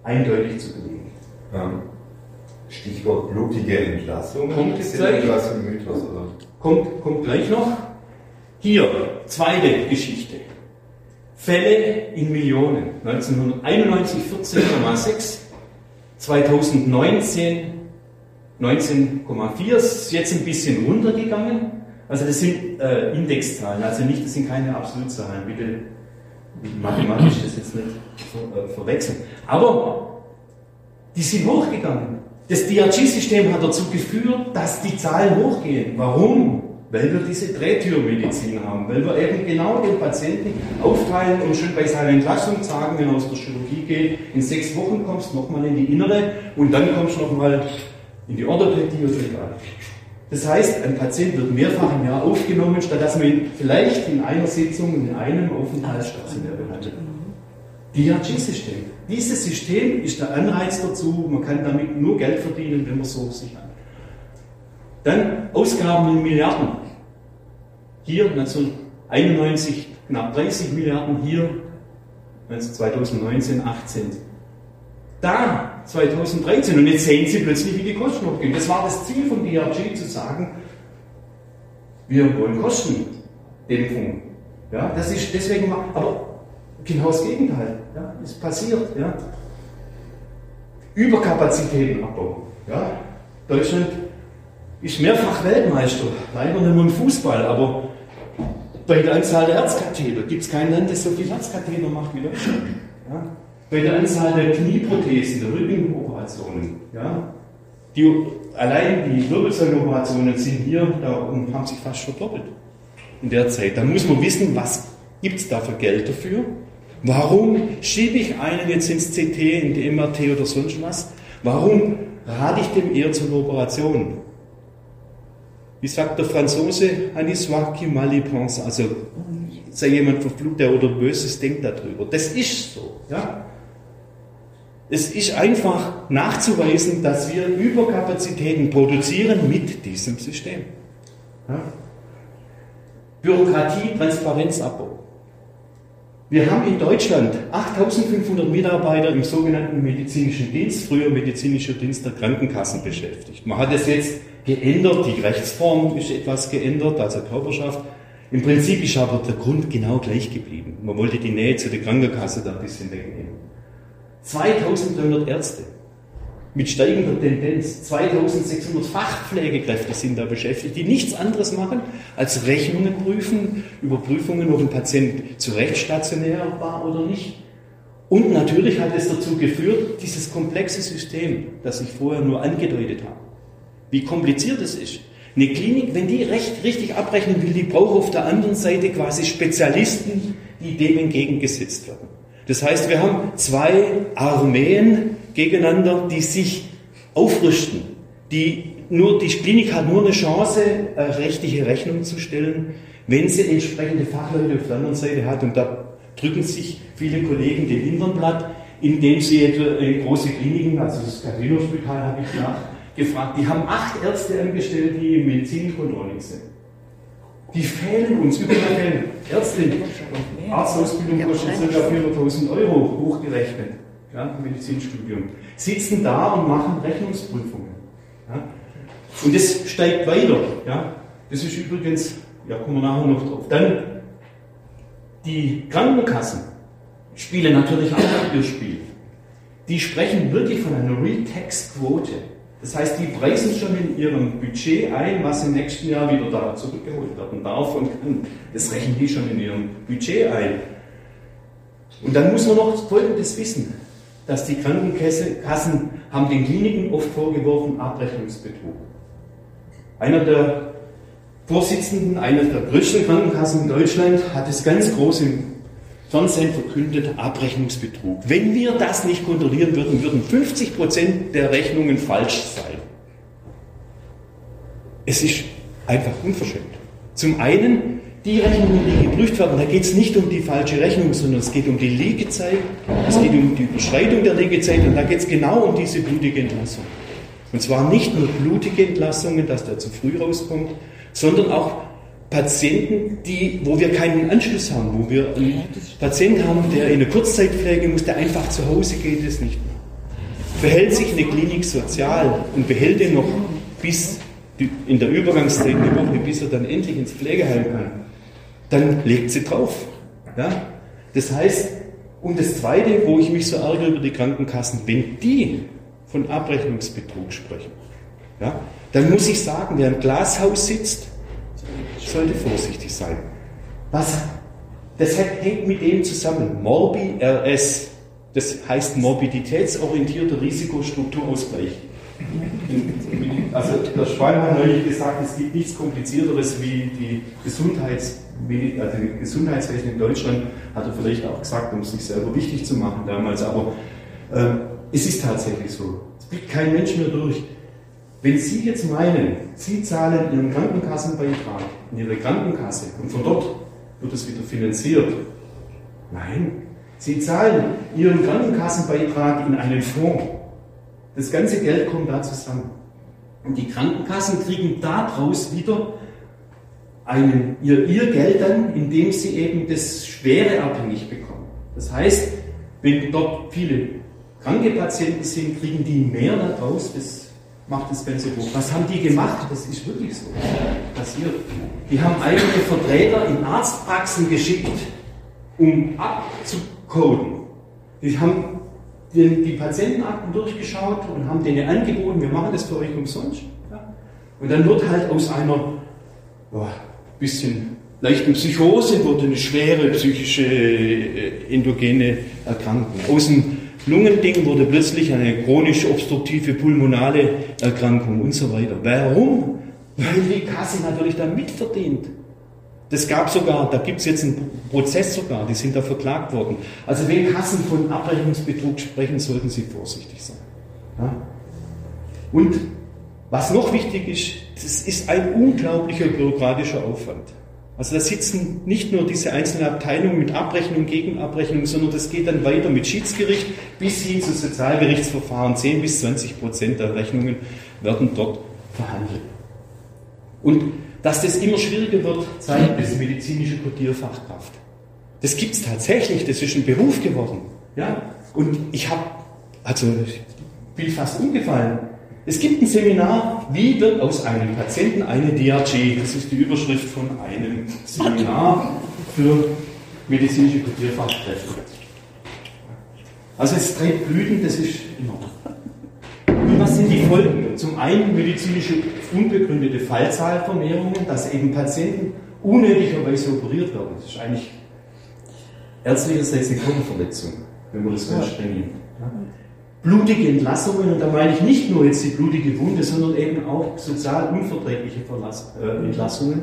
eindeutig zu belegen. Ja. Stichwort blutige Entlassung. Kommt jetzt gleich. Mythos, oder? Kommt, kommt gleich noch. Hier, zweite Geschichte. Fälle in Millionen. 1991 14,6, 2019 19,4, ist jetzt ein bisschen runtergegangen. Also das sind äh, Indexzahlen, also nicht, das sind keine Absolutzahlen, bitte mathematisch das jetzt nicht ver, äh, verwechseln. Aber die sind hochgegangen. Das DRG-System hat dazu geführt, dass die Zahlen hochgehen. Warum? weil wir diese Drehtürmedizin haben, weil wir eben genau den Patienten aufteilen und schon bei seiner Entlassung sagen, wenn er aus der Chirurgie geht, in sechs Wochen kommst du nochmal in die Innere und dann kommst du nochmal in die Orthopädie oder egal. Das heißt, ein Patient wird mehrfach im Jahr aufgenommen, statt dass man ihn vielleicht in einer Sitzung in einem Aufenthalt stationär behandelt. DRG-System. Dieses System ist der Anreiz dazu, man kann damit nur Geld verdienen, wenn man so sich an. Dann Ausgaben in Milliarden. Hier 1991 knapp 30 Milliarden, hier 2019 18. Da 2013 und jetzt sehen Sie plötzlich, wie die Kosten hochgehen. Das war das Ziel von DRG zu sagen, wir wollen Kostendämpfung. Ja, das ist deswegen, aber genau das Gegenteil. Ist passiert. Ja. Überkapazitätenabbau. Ja. Deutschland ist mehrfach Weltmeister, leider nicht nur im Fußball, aber bei der Anzahl der Herzkatheter gibt es kein Land, das so viel Herzkatheter macht wie Deutschland. Ja? Bei der Anzahl der Knieprothesen, der Rückenoperationen, ja? die, allein die Wirbelsäulenoperationen sind hier, da haben sich fast verdoppelt in der Zeit. Da muss man wissen, was gibt es da für Geld dafür? Warum schiebe ich einen jetzt ins CT, in die MRT oder sonst was? Warum rate ich dem eher zur Operation? Wie sagt der Franzose, Aniswa qui mal pense, also sei jemand verflucht, der oder Böses denkt darüber. Das ist so. Ja? Es ist einfach nachzuweisen, dass wir Überkapazitäten produzieren mit diesem System. Ja? Bürokratie, Transparenzabbau. Wir haben in Deutschland 8500 Mitarbeiter im sogenannten medizinischen Dienst, früher medizinischer Dienst der Krankenkassen beschäftigt. Man hat es jetzt geändert, die Rechtsform ist etwas geändert, also Körperschaft. Im Prinzip ist aber der Grund genau gleich geblieben. Man wollte die Nähe zu der Krankenkasse da ein bisschen wegnehmen. 2300 Ärzte mit steigender Tendenz. 2600 Fachpflegekräfte sind da beschäftigt, die nichts anderes machen, als Rechnungen prüfen, Überprüfungen, ob ein Patient zu Recht stationär war oder nicht. Und natürlich hat es dazu geführt, dieses komplexe System, das ich vorher nur angedeutet habe, wie kompliziert es ist. Eine Klinik, wenn die recht, richtig abrechnen will, die braucht auf der anderen Seite quasi Spezialisten, die dem entgegengesetzt werden. Das heißt, wir haben zwei Armeen gegeneinander, die sich aufrüsten. Die nur, die Klinik hat nur eine Chance, eine rechtliche Rechnung zu stellen, wenn sie entsprechende Fachleute auf der anderen Seite hat. Und da drücken sich viele Kollegen den Hintern platt, indem sie etwa große Kliniken, also das Casino-Spital habe ich nach, gefragt. Die haben acht Ärzte angestellt, die im Medizincontrolling sind. Die fehlen uns, überall fehlen Ärzte. Arztausbildung kostet ca. 400.000 Euro hochgerechnet. Ja, Medizinstudium. Sitzen da und machen Rechnungsprüfungen. Ja. Und das steigt weiter. Ja. Das ist übrigens, ja, kommen wir nachher noch drauf. Dann die Krankenkassen spielen natürlich auch ihr Spiel. Die sprechen wirklich von einer Real-Tax-Quote. Das heißt, die preisen schon in ihrem Budget ein, was im nächsten Jahr wieder da zurückgeholt werden darf und kann. Das rechnen die schon in ihrem Budget ein. Und dann muss man noch Folgendes wissen, dass die Krankenkassen haben den Kliniken oft vorgeworfen Abrechnungsbetrug. Einer der Vorsitzenden einer der größten Krankenkassen in Deutschland hat es ganz groß im Fernsehen verkündet, Abrechnungsbetrug. Wenn wir das nicht kontrollieren würden, würden 50 Prozent der Rechnungen falsch sein. Es ist einfach unverschämt. Zum einen, die Rechnungen, die geprüft werden, da geht es nicht um die falsche Rechnung, sondern es geht um die Liegezeit, es geht um die Überschreitung der Liegezeit und da geht es genau um diese blutige Entlassung. Und zwar nicht nur blutige Entlassungen, dass der zu früh rauskommt, sondern auch Patienten, die, wo wir keinen Anschluss haben, wo wir einen Patienten haben, der in eine Kurzzeitpflege muss, der einfach zu Hause geht, es nicht mehr. Verhält sich eine Klinik sozial und behält ihn noch bis in der Übergangszeit eine Woche, bis er dann endlich ins Pflegeheim kann, dann legt sie drauf. Ja? Das heißt, und das Zweite, wo ich mich so ärgere über die Krankenkassen, wenn die von Abrechnungsbetrug sprechen, ja, dann muss ich sagen, wer im Glashaus sitzt, sollte vorsichtig sein. Was? Das hängt mit dem zusammen. Morbi RS, das heißt morbiditätsorientierter Risikostrukturausgleich. Also der Schwein hat neulich gesagt, es gibt nichts komplizierteres wie die Gesundheits, also Gesundheitswesen in Deutschland, hat er vielleicht auch gesagt, um sich selber wichtig zu machen damals, aber äh, es ist tatsächlich so. Es blickt kein Mensch mehr durch. Wenn Sie jetzt meinen, Sie zahlen Ihren Krankenkassenbeitrag in Ihre Krankenkasse und von dort wird es wieder finanziert. Nein, Sie zahlen Ihren Krankenkassenbeitrag in einen Fonds. Das ganze Geld kommt da zusammen. Und die Krankenkassen kriegen daraus wieder einen, ihr, ihr Geld dann, indem sie eben das Schwere abhängig bekommen. Das heißt, wenn dort viele kranke Patienten sind, kriegen die mehr daraus, das macht das Ganze hoch. Was haben die gemacht? Das ist wirklich so passiert. Die haben eigene Vertreter in Arztpraxen geschickt, um abzucoden. Die haben die, die Patientenakten durchgeschaut und haben denen angeboten, wir machen das für euch umsonst. Ja. Und dann wird halt aus einer oh, bisschen leichten Psychose wurde eine schwere psychische äh, endogene Erkrankung. Aus dem Lungending wurde plötzlich eine chronisch obstruktive pulmonale Erkrankung und so weiter. Warum? Weil die Kasse natürlich da mitverdient. Das gab sogar, da gibt es jetzt einen Prozess sogar, die sind da verklagt worden. Also wenn Kassen von Abrechnungsbetrug sprechen, sollten sie vorsichtig sein. Ja? Und was noch wichtig ist, das ist ein unglaublicher bürokratischer Aufwand. Also da sitzen nicht nur diese einzelnen Abteilungen mit Abrechnung, Gegenabrechnung, sondern das geht dann weiter mit Schiedsgericht bis hin zu Sozialgerichtsverfahren. 10 bis 20 Prozent der Rechnungen werden dort verhandelt. Und dass das immer schwieriger wird, zeigt das medizinische Kodierfachkraft. Das gibt es tatsächlich, das ist ein Beruf geworden. Ja? Und ich habe, also ich bin fast umgefallen. Es gibt ein Seminar, wie wird aus einem Patienten eine DRG? Das ist die Überschrift von einem Seminar für medizinische Kodierfachkräfte. Also es trägt Blüten, das ist enorm. Und was sind die Folgen? Zum einen medizinische unbegründete Fallzahlvermehrungen, dass eben Patienten unnötigerweise operiert werden. Das ist eigentlich ärztlicherseits eine Körperverletzung, wenn man das ganz streng nimmt. Blutige Entlassungen, und da meine ich nicht nur jetzt die blutige Wunde, sondern eben auch sozial unverträgliche Verlass, äh, Entlassungen,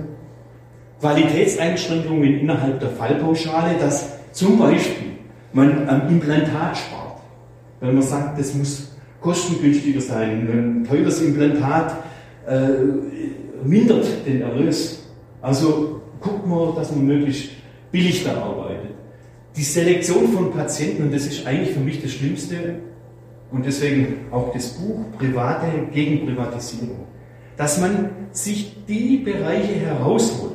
Qualitätseinschränkungen innerhalb der Fallpauschale, dass zum Beispiel man am Implantat spart, weil man sagt, das muss kostengünstiger sein, ein teures Implantat äh, mindert den Erlös. Also guckt man, dass man möglichst billig da arbeitet. Die Selektion von Patienten, und das ist eigentlich für mich das Schlimmste, und deswegen auch das Buch Private gegen Privatisierung, dass man sich die Bereiche herausholt,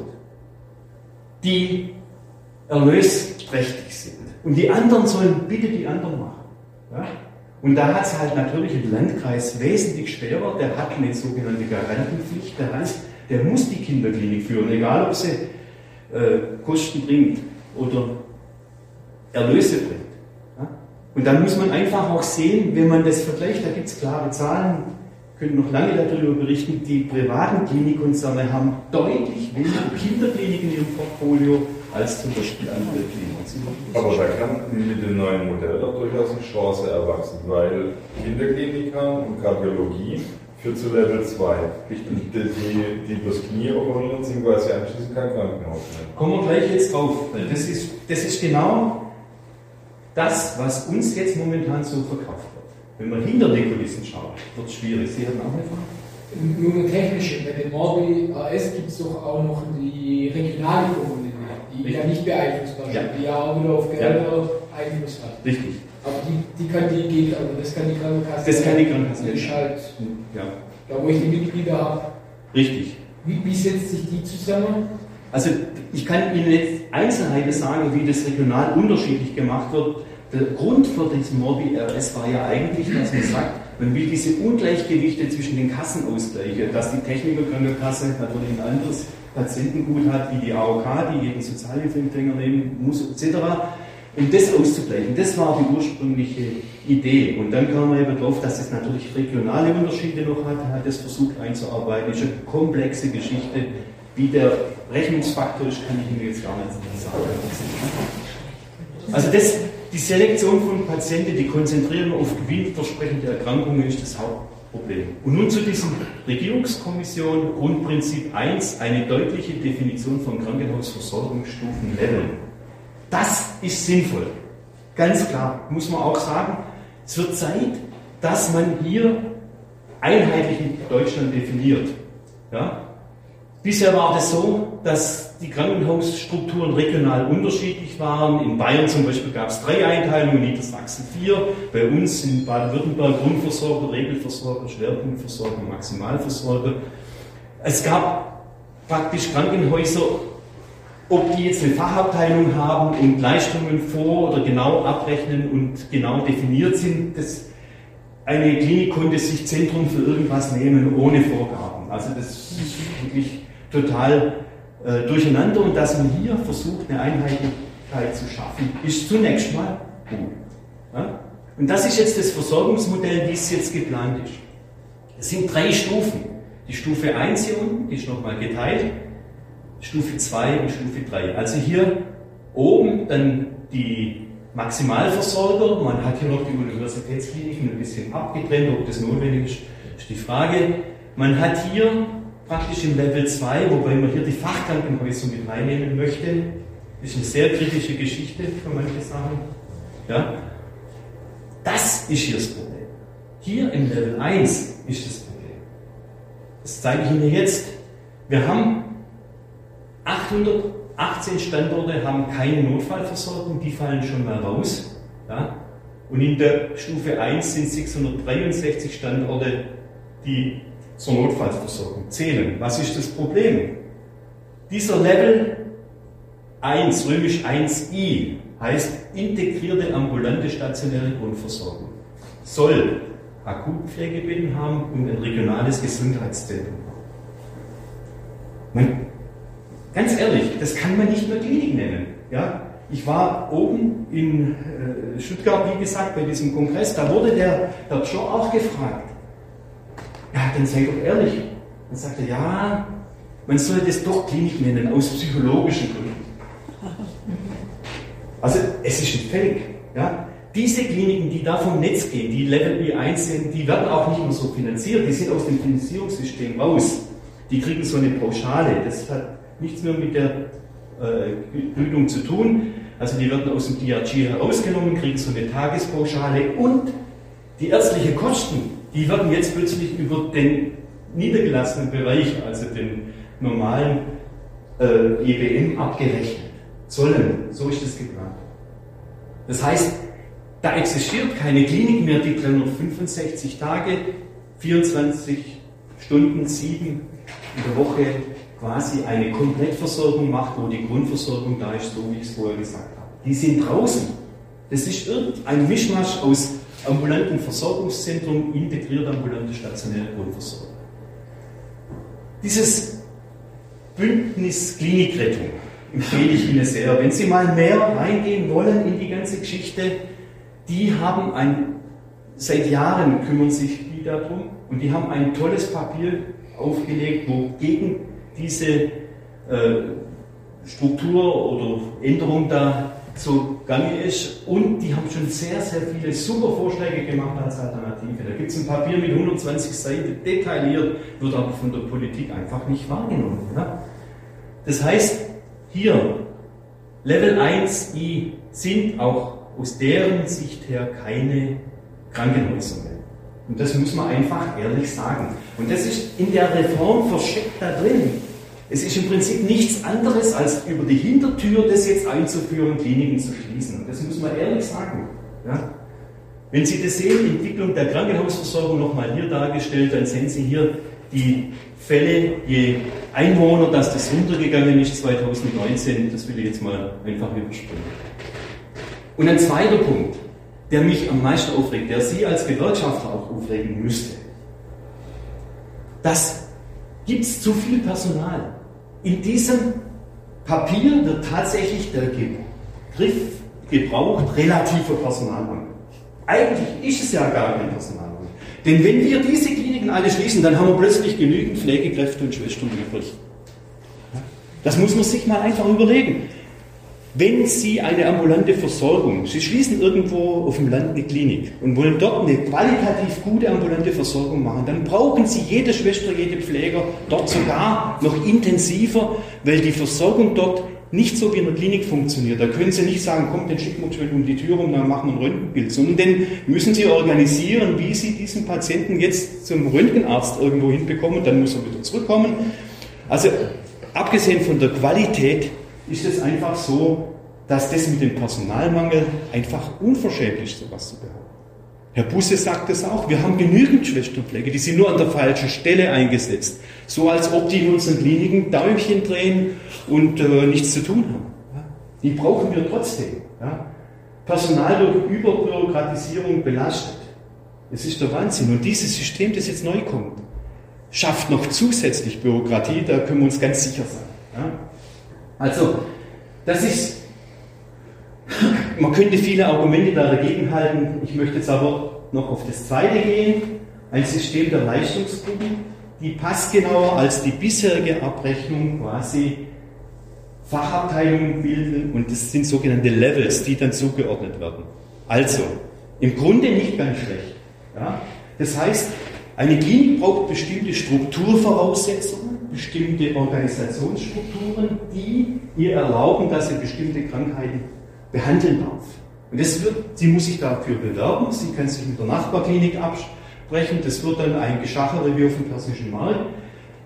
die erlösträchtig sind. Und die anderen sollen bitte die anderen machen. Ja? Und da hat es halt natürlich im Landkreis wesentlich schwerer, der hat eine sogenannte Garantenpflicht, der heißt, der muss die Kinderklinik führen, egal ob sie äh, Kosten bringt oder Erlöse bringt. Ja? Und dann muss man einfach auch sehen, wenn man das vergleicht, da gibt es klare Zahlen, können noch lange darüber berichten, die privaten Klinikkonzerne haben deutlich weniger Kinderkliniken in ihrem Portfolio als zum Beispiel andere Kliniken. Aber da kann mit dem neuen Modell doch durchaus eine Chance erwachsen, weil Kinderkliniker und Kardiologie führt zu Level 2. Die, die, die bloß Knie operieren, sind quasi anschließend kein Krankenhaus mehr. Kommen wir gleich jetzt drauf, weil das ist, das ist genau das, was uns jetzt momentan so verkauft wird. Wenn man hinter die Kulissen schaut, wird es schwierig. Sie hatten auch eine Frage? Nur eine technische. Bei dem Morbi AS gibt es doch auch noch die regionale Komponente, die ja nicht beeinflussbar ist, Ja. die ja auch wieder auf Gelder Einfluss hat. Richtig. Aber die, die kann die geht, aber das kann die Krankenkasse. Das kann die Krankenkasse Das ist halt, Ja, da wo ich die Mitglieder habe. richtig. Wie, wie setzt sich die zusammen? Also ich kann Ihnen jetzt Einzelheiten sagen, wie das regional unterschiedlich gemacht wird. Der Grund für diesen Morbi RS war ja eigentlich, dass man sagt, man will diese Ungleichgewichte zwischen den Kassen ausgleichen, dass die Technikerkrankenkasse natürlich ein anderes Patientengut hat wie die AOK, die jeden Sozialhilfeempfänger nehmen muss, etc. Um das auszugleichen, das war die ursprüngliche Idee. Und dann kam man eben drauf, dass es natürlich regionale Unterschiede noch hat, hat das versucht einzuarbeiten. Das ist eine komplexe Geschichte. Wie der Rechnungsfaktor ist, kann ich Ihnen jetzt gar nicht sagen. Also das, die Selektion von Patienten, die konzentrieren auf gewinnversprechende Erkrankungen, ist das Hauptproblem. Und nun zu diesem Regierungskommission Grundprinzip 1, eine deutliche Definition von Krankenhausversorgungsstufenleveln. Das ist sinnvoll. Ganz klar, muss man auch sagen. Es wird Zeit, dass man hier einheitlich in Deutschland definiert. Ja? Bisher war das so, dass die Krankenhausstrukturen regional unterschiedlich waren. In Bayern zum Beispiel gab es drei Einteilungen, in Niedersachsen vier. Bei uns in Baden-Württemberg Grundversorger, Regelversorger, Schwerpunktversorger, Maximalversorger. Es gab praktisch Krankenhäuser, ob die jetzt eine Fachabteilung haben und Leistungen vor oder genau abrechnen und genau definiert sind, das, eine Klinik konnte sich Zentrum für irgendwas nehmen ohne Vorgaben. Also das ist wirklich total äh, durcheinander und dass man hier versucht, eine Einheitlichkeit zu schaffen, ist zunächst mal gut. Ja? Und das ist jetzt das Versorgungsmodell, wie es jetzt geplant ist. Es sind drei Stufen. Die Stufe 1 hier unten, ist nochmal geteilt. Stufe 2 und Stufe 3. Also hier oben dann die Maximalversorger. Man hat hier noch die Universitätskliniken ein bisschen abgetrennt, ob das notwendig ist, ist die Frage. Man hat hier praktisch im Level 2, wobei man hier die Fachkrankenhäuser mit reinnehmen möchte, ist eine sehr kritische Geschichte für manche Sachen. Ja? Das ist hier das Problem. Hier im Level 1 ist das Problem. Das zeige ich Ihnen jetzt. Wir haben 818 Standorte haben keine Notfallversorgung, die fallen schon mal raus. Ja? Und in der Stufe 1 sind 663 Standorte, die zur Notfallversorgung zählen. Was ist das Problem? Dieser Level 1, römisch 1i, heißt integrierte ambulante stationäre Grundversorgung. Soll Akutpflegebetten haben und ein regionales Gesundheitszentrum. Man, ganz ehrlich, das kann man nicht mehr Klinik nennen. Ja? Ich war oben in äh, Stuttgart, wie gesagt, bei diesem Kongress, da wurde der, der Joe auch gefragt. Ja, dann sei doch ehrlich. Dann sagte er, ja, man soll das doch Klinik nennen, aus psychologischen Gründen. Also es ist ein Fake. Ja? Diese Kliniken, die da vom Netz gehen, die Level B1 sind, die werden auch nicht mehr so finanziert, die sind aus dem Finanzierungssystem raus. Die kriegen so eine Pauschale. Das hat nichts mehr mit der äh, Bildung zu tun. Also die werden aus dem DRG herausgenommen, kriegen so eine Tagespauschale und die ärztlichen Kosten, die werden jetzt plötzlich über den niedergelassenen Bereich, also den normalen äh, EBM abgerechnet. Sollen, so ist das geplant. Das heißt, da existiert keine Klinik mehr, die 365 Tage, 24 Stunden, 7 in der Woche quasi eine Komplettversorgung macht, wo die Grundversorgung da ist, so wie ich es vorher gesagt habe. Die sind draußen. Das ist irgendein Mischmasch aus ambulanten Versorgungszentrum, integriert ambulante stationäre Grundversorgung. Dieses Bündnis Klinikrettung empfehle ich Ihnen sehr. Wenn Sie mal mehr reingehen wollen in die ganze Geschichte, die haben ein, seit Jahren kümmern sich die darum und die haben ein tolles Papier aufgelegt, wo gegen diese äh, Struktur oder Änderung da so gange ist und die haben schon sehr, sehr viele super Vorschläge gemacht als Alternative. Da gibt es ein Papier mit 120 Seiten, detailliert, wird aber von der Politik einfach nicht wahrgenommen. Ja? Das heißt, hier, Level 1i sind auch aus deren Sicht her keine Krankenhäuser mehr. Und das muss man einfach ehrlich sagen. Und das ist in der Reform versteckt da drin. Es ist im Prinzip nichts anderes, als über die Hintertür das jetzt einzuführen, Kliniken zu schließen. Und das muss man ehrlich sagen. Ja? Wenn Sie das sehen, Entwicklung der Krankenhausversorgung nochmal hier dargestellt, dann sehen Sie hier die Fälle je Einwohner, dass das runtergegangen ist 2019. Das will ich jetzt mal einfach überspringen. Und ein zweiter Punkt, der mich am meisten aufregt, der Sie als Gewerkschafter auch aufregen müsste. Das gibt es zu viel Personal. In diesem Papier wird tatsächlich der Begriff gebraucht, relativer Personalmangel. Eigentlich ist es ja gar kein Personalmangel. Denn wenn wir diese Kliniken alle schließen, dann haben wir plötzlich genügend Pflegekräfte und Schwestern übrig. Das muss man sich mal einfach überlegen. Wenn Sie eine ambulante Versorgung, Sie schließen irgendwo auf dem Land eine Klinik und wollen dort eine qualitativ gute ambulante Versorgung machen, dann brauchen Sie jede Schwester, jede Pfleger dort sogar noch intensiver, weil die Versorgung dort nicht so wie in der Klinik funktioniert. Da können Sie nicht sagen, kommt, den schicken wir schön um die Tür rum, dann machen wir ein Röntgenbild, sondern den müssen Sie organisieren, wie Sie diesen Patienten jetzt zum Röntgenarzt irgendwo hinbekommen, dann muss er wieder zurückkommen. Also abgesehen von der Qualität ist es einfach so, dass das mit dem Personalmangel einfach unverschämt ist, sowas zu behaupten. Herr Busse sagt es auch, wir haben genügend Schwesternpflege, die sind nur an der falschen Stelle eingesetzt. So als ob die in unseren Kliniken Däumchen drehen und äh, nichts zu tun haben. Die brauchen wir trotzdem. Ja? Personal durch Überbürokratisierung belastet. Es ist der Wahnsinn. Und dieses System, das jetzt neu kommt, schafft noch zusätzlich Bürokratie, da können wir uns ganz sicher sein. Ja? Also, das ist man könnte viele Argumente dagegen halten. Ich möchte jetzt aber noch auf das zweite gehen. Ein System der Leistungsgruppen, die passgenauer als die bisherige Abrechnung quasi Fachabteilungen bilden und das sind sogenannte Levels, die dann zugeordnet werden. Also, im Grunde nicht ganz schlecht. Ja? Das heißt, eine Klinik braucht bestimmte Strukturvoraussetzungen, bestimmte Organisationsstrukturen, die ihr erlauben, dass sie bestimmte Krankheiten behandeln darf. Und das wird, sie muss sich dafür bewerben, sie kann sich mit der Nachbarklinik absprechen, das wird dann ein Geschachere wie auf dem persischen Markt.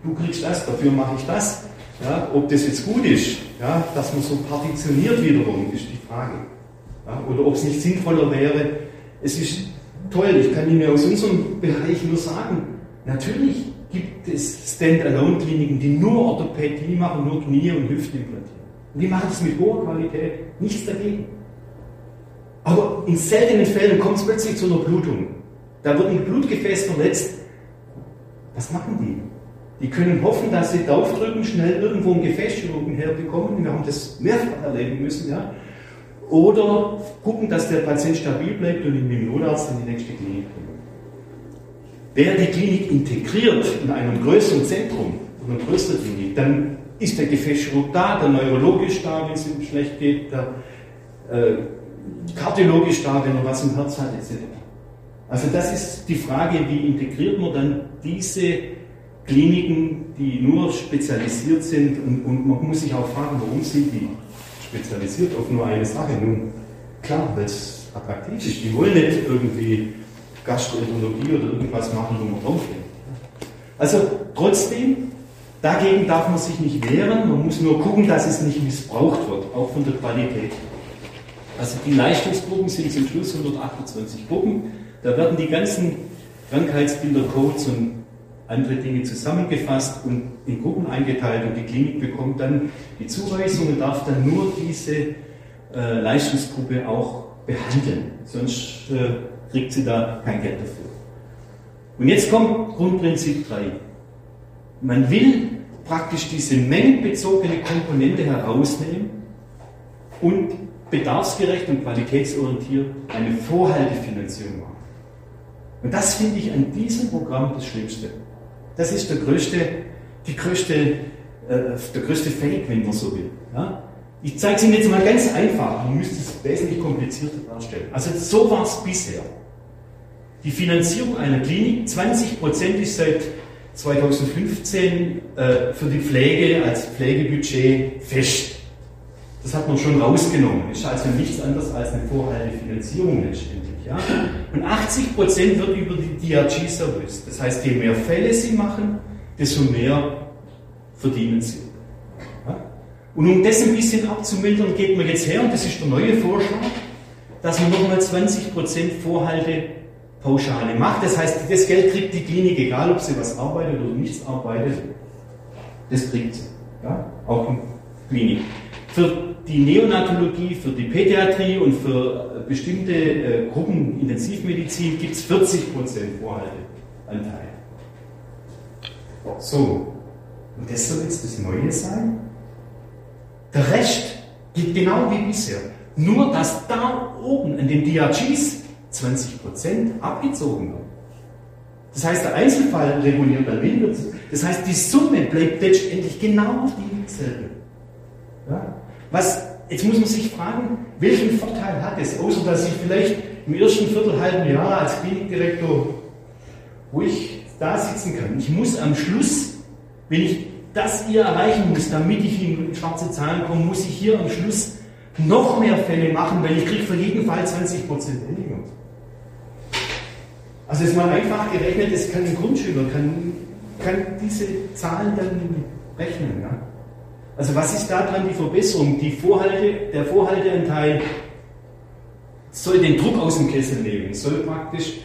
Du kriegst das, dafür mache ich das. Ja, ob das jetzt gut ist, ja, dass man so partitioniert wiederum, ist die Frage. Ja, oder ob es nicht sinnvoller wäre, es ist toll, ich kann Ihnen aus unserem Bereich nur sagen, natürlich gibt es Stand-alone-Kliniken, die nur Orthopädie machen, nur Knie und Hüfte implantieren. Und die machen das mit hoher Qualität, nichts dagegen. Aber in seltenen Fällen kommt es plötzlich zu einer Blutung. Da wird ein Blutgefäß verletzt. Was machen die? Die können hoffen, dass sie draufdrücken, schnell irgendwo ein Gefäßchirurgen herbekommen. Wir haben das mehrfach erleben müssen. Ja? Oder gucken, dass der Patient stabil bleibt und mit dem Notarzt in die nächste Klinik kommt. Wer die Klinik integriert in einem größeren Zentrum, in einer größeren Klinik, dann ist der Gefäßchirurg da, der neurologisch da, wenn es ihm schlecht geht, der äh, kardiologisch da, wenn er was im Herz hat, etc. Also das ist die Frage, wie integriert man dann diese Kliniken, die nur spezialisiert sind und, und man muss sich auch fragen, warum sind die spezialisiert auf nur eine Sache? Nun, klar, weil es attraktiv ist. Die wollen nicht irgendwie Gastroenterologie oder irgendwas machen, wo man draufgeht. Also trotzdem Dagegen darf man sich nicht wehren, man muss nur gucken, dass es nicht missbraucht wird, auch von der Qualität. Also die Leistungsgruppen sind zum Schluss 128 Gruppen. Da werden die ganzen Krankheitsbilder, Codes und andere Dinge zusammengefasst und in Gruppen eingeteilt und die Klinik bekommt dann die Zuweisung und darf dann nur diese äh, Leistungsgruppe auch behandeln. Sonst äh, kriegt sie da kein Geld dafür. Und jetzt kommt Grundprinzip 3. Man will praktisch diese mengenbezogene Komponente herausnehmen und bedarfsgerecht und qualitätsorientiert eine Vorhaltefinanzierung machen. Und das finde ich an diesem Programm das Schlimmste. Das ist der größte, die größte, äh, der größte Fake, wenn man so will. Ja? Ich zeige es Ihnen jetzt mal ganz einfach, man müsste es wesentlich komplizierter darstellen. Also so war es bisher. Die Finanzierung einer Klinik, 20% ist seit 2015 äh, für die Pflege als Pflegebudget fest. Das hat man schon rausgenommen. Ist also nichts anderes als eine Vorhaltefinanzierung letztendlich. Ja? Und 80% wird über die DRG-Service. Das heißt, je mehr Fälle Sie machen, desto mehr verdienen Sie. Ja? Und um das ein bisschen abzumildern, geht man jetzt her, und das ist der neue Vorschlag, dass man nochmal 20 Vorhaltepauschale macht. Das heißt, das Geld kriegt die Klinik, egal ob sie was arbeitet oder nichts arbeitet, das kriegt sie. Ja? Auch in Klinik. Für die Neonatologie, für die Pädiatrie und für äh, bestimmte äh, Gruppen Intensivmedizin gibt es 40% Vorhalteanteil. So, und das soll jetzt das Neue sein? Der Rest geht genau wie bisher. Nur, dass da oben an den DRGs 20% abgezogen wird. Das heißt, der Einzelfall reguliert dann weniger. Das heißt, die Summe bleibt letztendlich genau dieselbe. Ja? Was, jetzt muss man sich fragen, welchen Vorteil hat es, außer dass ich vielleicht im ersten Viertelhalben Jahr als Klinikdirektor ruhig da sitzen kann. Ich muss am Schluss, wenn ich das hier erreichen muss, damit ich in schwarze Zahlen komme, muss ich hier am Schluss noch mehr Fälle machen, weil ich kriege für jeden Fall 20% weniger. Also ist mal einfach gerechnet, es kann ein Grundschüler, kann, kann diese Zahlen dann rechnen. Ja? Also was ist daran die Verbesserung? Die Vorhalte, der Vorhalteanteil soll den Druck aus dem Kessel nehmen, soll praktisch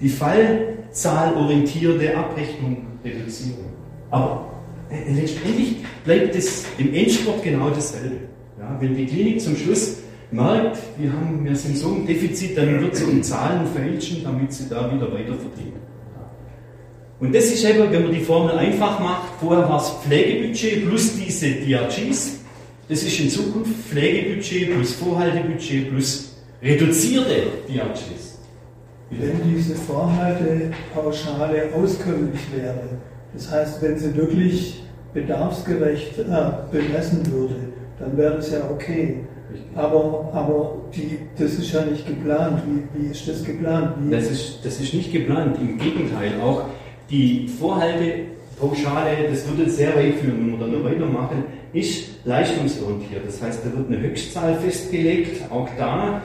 die fallzahlorientierte Abrechnung reduzieren. Aber äh, letztendlich bleibt es im Endsport genau dasselbe. Ja, wenn die Klinik zum Schluss merkt, wir, haben, wir sind so ein Defizit, dann wird sie um Zahlen fälschen, damit sie da wieder weiter verdienen. Und das ist eben, wenn man die Formel einfach macht, vorher war es Pflegebudget plus diese DRGs, das ist in Zukunft Pflegebudget plus Vorhaltebudget plus reduzierte DRGs. Wenn diese Vorhaltepauschale auskömmlich wäre, das heißt, wenn sie wirklich bedarfsgerecht äh, bemessen würde, dann wäre das ja okay. Aber, aber die, das ist ja nicht geplant. Wie, wie ist das geplant? Wie das, ist, das ist nicht geplant. Im Gegenteil, auch die Vorhaltepauschale, das würde sehr weit führen, wenn wir dann noch weitermachen, ist leistungsorientiert. Das heißt, da wird eine Höchstzahl festgelegt, auch da,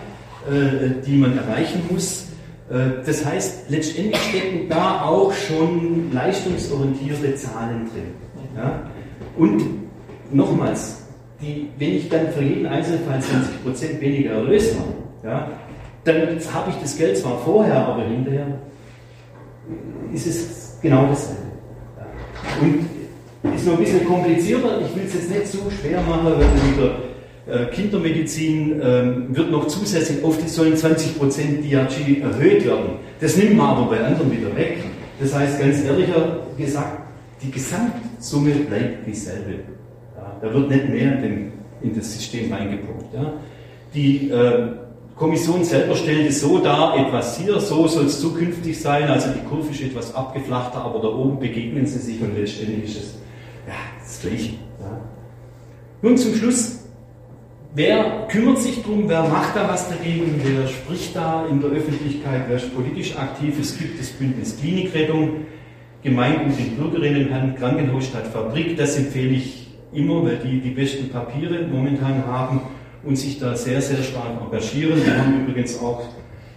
äh, die man erreichen muss. Äh, das heißt, letztendlich stecken da auch schon leistungsorientierte Zahlen drin. Ja? Und nochmals, die, wenn ich dann für jeden Einzelfall 20% weniger Erlös habe, ja, dann habe ich das Geld zwar vorher, aber hinterher ist es genau dasselbe. Und ist noch ein bisschen komplizierter, ich will es jetzt nicht so schwer machen, weil wieder äh, Kindermedizin äh, wird noch zusätzlich die sollen 20% DRG erhöht werden. Das nimmt man aber bei anderen wieder weg. Das heißt, ganz ehrlicher gesagt, die Gesamtsumme bleibt dieselbe. Da wird nicht mehr in, in das System reingepumpt. Ja. Die äh, Kommission selber stellt es so dar, etwas hier, so soll es zukünftig sein, also die Kurve ist etwas abgeflachter, aber da oben begegnen sie sich und letztendlich ist es ja, das Gleiche. Ja. Nun zum Schluss, wer kümmert sich darum, wer macht da was dagegen, wer spricht da in der Öffentlichkeit, wer ist politisch aktiv, es gibt das Bündnis Klinikrettung, Gemeinden sind Bürgerinnenhand, Krankenhaus statt Fabrik, das empfehle ich immer, weil die die besten Papiere momentan haben und sich da sehr, sehr stark engagieren. Wir haben übrigens auch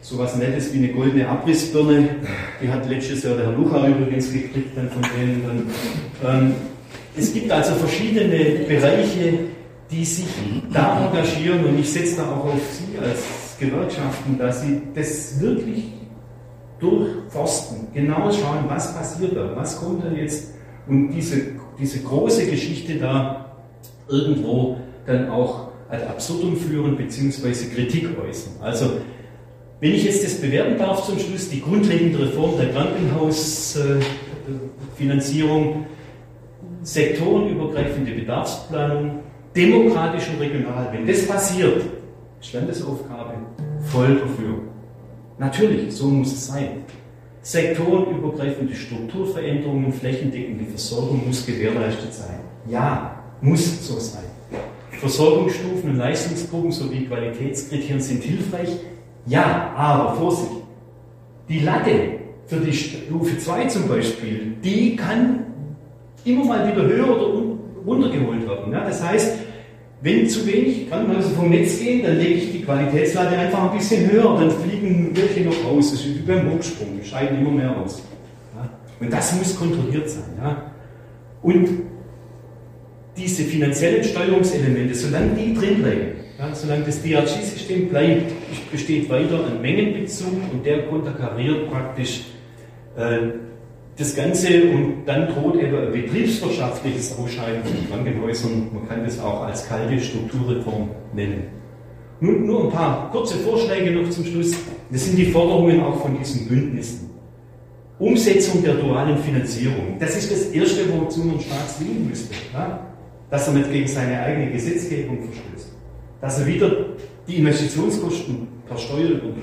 so was Nettes wie eine goldene Abrissbirne. Die hat letztes Jahr der Herr Lucha übrigens gekriegt dann von denen. Dann. Ähm, es gibt also verschiedene Bereiche, die sich da engagieren und ich setze da auch auf Sie als Gewerkschaften, dass Sie das wirklich durchforsten, genau schauen, was passiert da, was kommt da jetzt und diese, diese große Geschichte da irgendwo dann auch ad absurdum führen bzw. Kritik äußern. Also, wenn ich jetzt das bewerten darf zum Schluss, die grundlegende Reform der Krankenhausfinanzierung, sektorenübergreifende Bedarfsplanung, demokratisch und regional. Wenn das passiert, ist Landesaufgabe voll dafür. Natürlich, so muss es sein. Sektorenübergreifende Strukturveränderungen, flächendeckende Versorgung muss gewährleistet sein. Ja, muss so sein. Versorgungsstufen und Leistungsgruppen sowie Qualitätskriterien sind hilfreich. Ja, aber Vorsicht. Die Latte für die Stufe 2 zum Beispiel, die kann immer mal wieder höher oder runtergeholt werden. Ja? Das heißt, wenn zu wenig Krankenhäuser vom Netz gehen, dann lege ich die Qualitätslade einfach ein bisschen höher, dann fliegen welche noch raus. Das ist wie beim Hochsprung, die scheiden immer mehr aus. Ja? Und das muss kontrolliert sein. Ja? Und diese finanziellen Steuerungselemente, solange die drin bleiben, ja, solange das DRG-System bleibt, besteht weiter ein Mengenbezug und der konterkariert praktisch äh, das Ganze und dann droht eben ein betriebswirtschaftliches Ausscheiden von Krankenhäusern. Man kann das auch als kalte Strukturreform nennen. Nun nur ein paar kurze Vorschläge noch zum Schluss. Das sind die Forderungen auch von diesen Bündnissen. Umsetzung der dualen Finanzierung. Das ist das Erste, wozu man Staat zwingen müsste. Ja? Dass er nicht gegen seine eigene Gesetzgebung verstößt. Dass er wieder die Investitionskosten versteuert und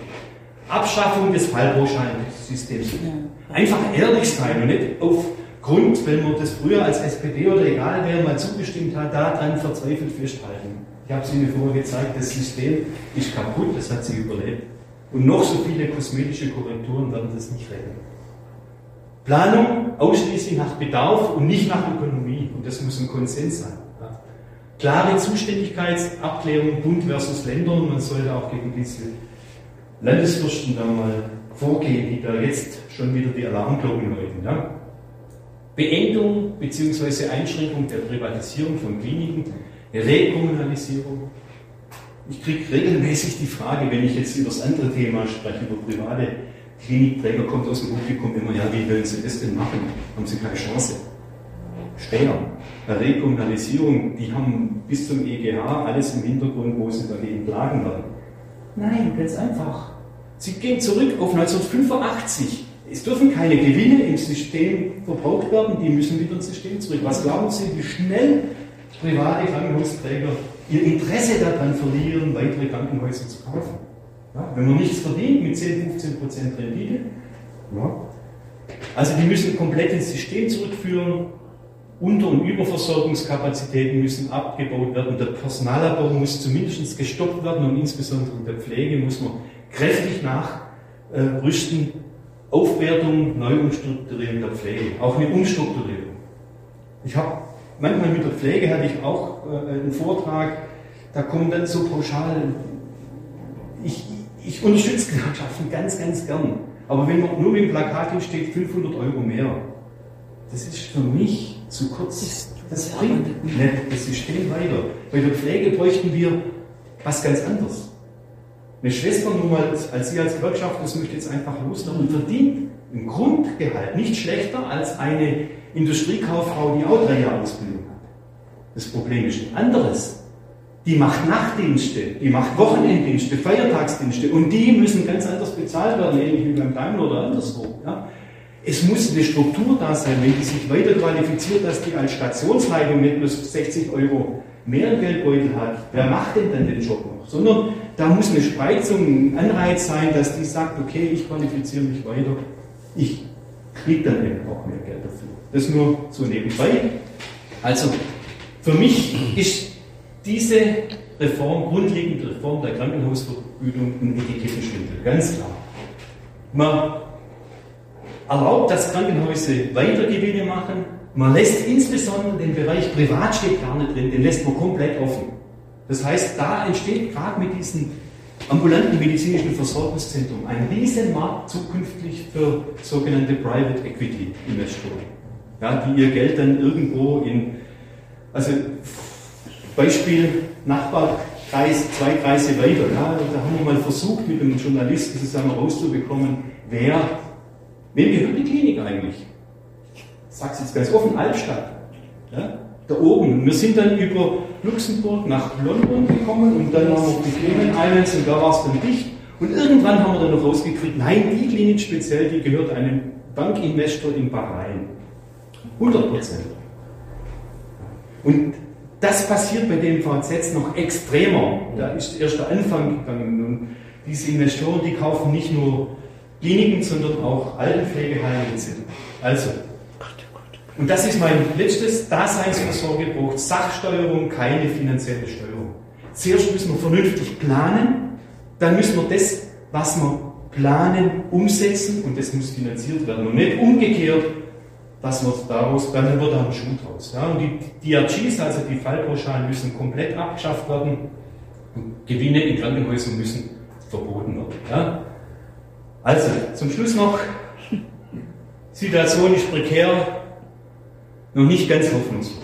Abschaffung des Fallpauschalsystems. Einfach ehrlich sein und nicht aufgrund, wenn man das früher als SPD oder egal wer mal zugestimmt hat, daran verzweifelt festhalten. Ich habe es Ihnen vorher gezeigt, das System ist kaputt, das hat sie überlebt. Und noch so viele kosmetische Korrekturen werden das nicht retten. Planung ausschließlich nach Bedarf und nicht nach Ökonomie. Und das muss ein Konsens sein. Klare Zuständigkeitsabklärung Bund versus Länder und man sollte auch gegen diese Landesfürsten da mal vorgehen, die da jetzt schon wieder die Alarmglocken läuten. Ja? Beendung bzw. Einschränkung der Privatisierung von Kliniken, Rekommunalisierung. Ich kriege regelmäßig die Frage, wenn ich jetzt über das andere Thema spreche, über private Klinikträger, kommt aus dem Publikum immer, ja, wie wollen Sie das denn machen? Haben Sie keine Chance? Schwer. Bei Rekommunalisierung, die haben bis zum EGH alles im Hintergrund, wo sie dagegen klagen werden. Nein, ganz einfach. Sie gehen zurück auf 1985. Es dürfen keine Gewinne im System verbraucht werden, die müssen wieder ins System zurück. Was glauben Sie, wie schnell private Krankenhausträger ihr Interesse daran verlieren, weitere Krankenhäuser zu kaufen? Ja, wenn man nichts verdient mit 10, 15 Prozent Rendite, ja. also die müssen komplett ins System zurückführen. Unter- und Überversorgungskapazitäten müssen abgebaut werden. Der Personalabbau muss zumindest gestoppt werden und insbesondere in der Pflege muss man kräftig nachrüsten. Aufwertung, Neuumstrukturierung der Pflege, auch eine Umstrukturierung. Ich habe manchmal mit der Pflege hatte ich auch äh, einen Vortrag, da kommen dann so pauschal, ich, ich unterstütze Gewerkschaften ganz, ganz gern. Aber wenn man nur mit dem Plakat steht, 500 Euro mehr, das ist für mich zu kurz. Das bringt nicht das System weiter. Bei der Pflege bräuchten wir was ganz anderes. Eine Schwester nur mal als Sie als Gewerkschaft, das möchte jetzt einfach loswerden, verdient im Grundgehalt nicht schlechter als eine Industriekauffrau, die auch drei Jahre Ausbildung hat. Das Problem ist ein anderes. Die macht Nachtdienste, die macht Wochenenddienste, Feiertagsdienste und die müssen ganz anders bezahlt werden, ähnlich wie beim Daimler oder anderswo. Ja? Es muss eine Struktur da sein, wenn die sich weiter qualifiziert, dass die als Stationsleitung nicht plus 60 Euro mehr Geldbeutel hat. Wer macht denn dann den Job noch? Sondern da muss eine Spreizung, ein Anreiz sein, dass die sagt, okay, ich qualifiziere mich weiter, ich kriege dann eben auch mehr Geld dafür. Das nur so nebenbei. Also, für mich ist diese Reform, grundlegende Reform der Krankenhausvergütung ein Etikettenschwindel, ganz klar. Man erlaubt, dass Krankenhäuser Weitergewinne machen, man lässt insbesondere den Bereich Privat gar nicht drin, den lässt man komplett offen. Das heißt, da entsteht gerade mit diesem ambulanten medizinischen Versorgungszentrum ein Riesenmarkt zukünftig für sogenannte Private Equity Investoren, ja, die ihr Geld dann irgendwo in, also Beispiel Nachbarkreis, zwei Kreise weiter, ja, da haben wir mal versucht, mit einem Journalisten zusammen rauszubekommen, wer, wem gehört die Klinik eigentlich? Ich sage es jetzt ganz offen, Altstadt. Ja, da oben. Wir sind dann über Luxemburg nach London gekommen und dann haben wir die Cayman Islands und da war es dann dicht. Und irgendwann haben wir dann noch rausgekriegt, nein, die Klinik speziell, die gehört einem Bankinvestor in Bahrain. 100 Prozent. Und das passiert bei den VZs noch extremer. Da ist erst der Anfang gegangen. Und diese Investoren, die kaufen nicht nur Kliniken, sondern auch Altenpflegeheime etc. Also, und das ist mein letztes Daseinsvorsorge, braucht Sachsteuerung, keine finanzielle Steuerung. Zuerst müssen wir vernünftig planen, dann müssen wir das, was wir planen, umsetzen und das muss finanziert werden. Und nicht umgekehrt, dass wir daraus, dann wird da ein Schuh draus. Ja? Und die DRGs, also die Fallpauschalen, müssen komplett abgeschafft werden und Gewinne in Krankenhäusern müssen verboten werden. Ja? Also, zum Schluss noch, Situation ist prekär, noch nicht ganz hoffnungslos.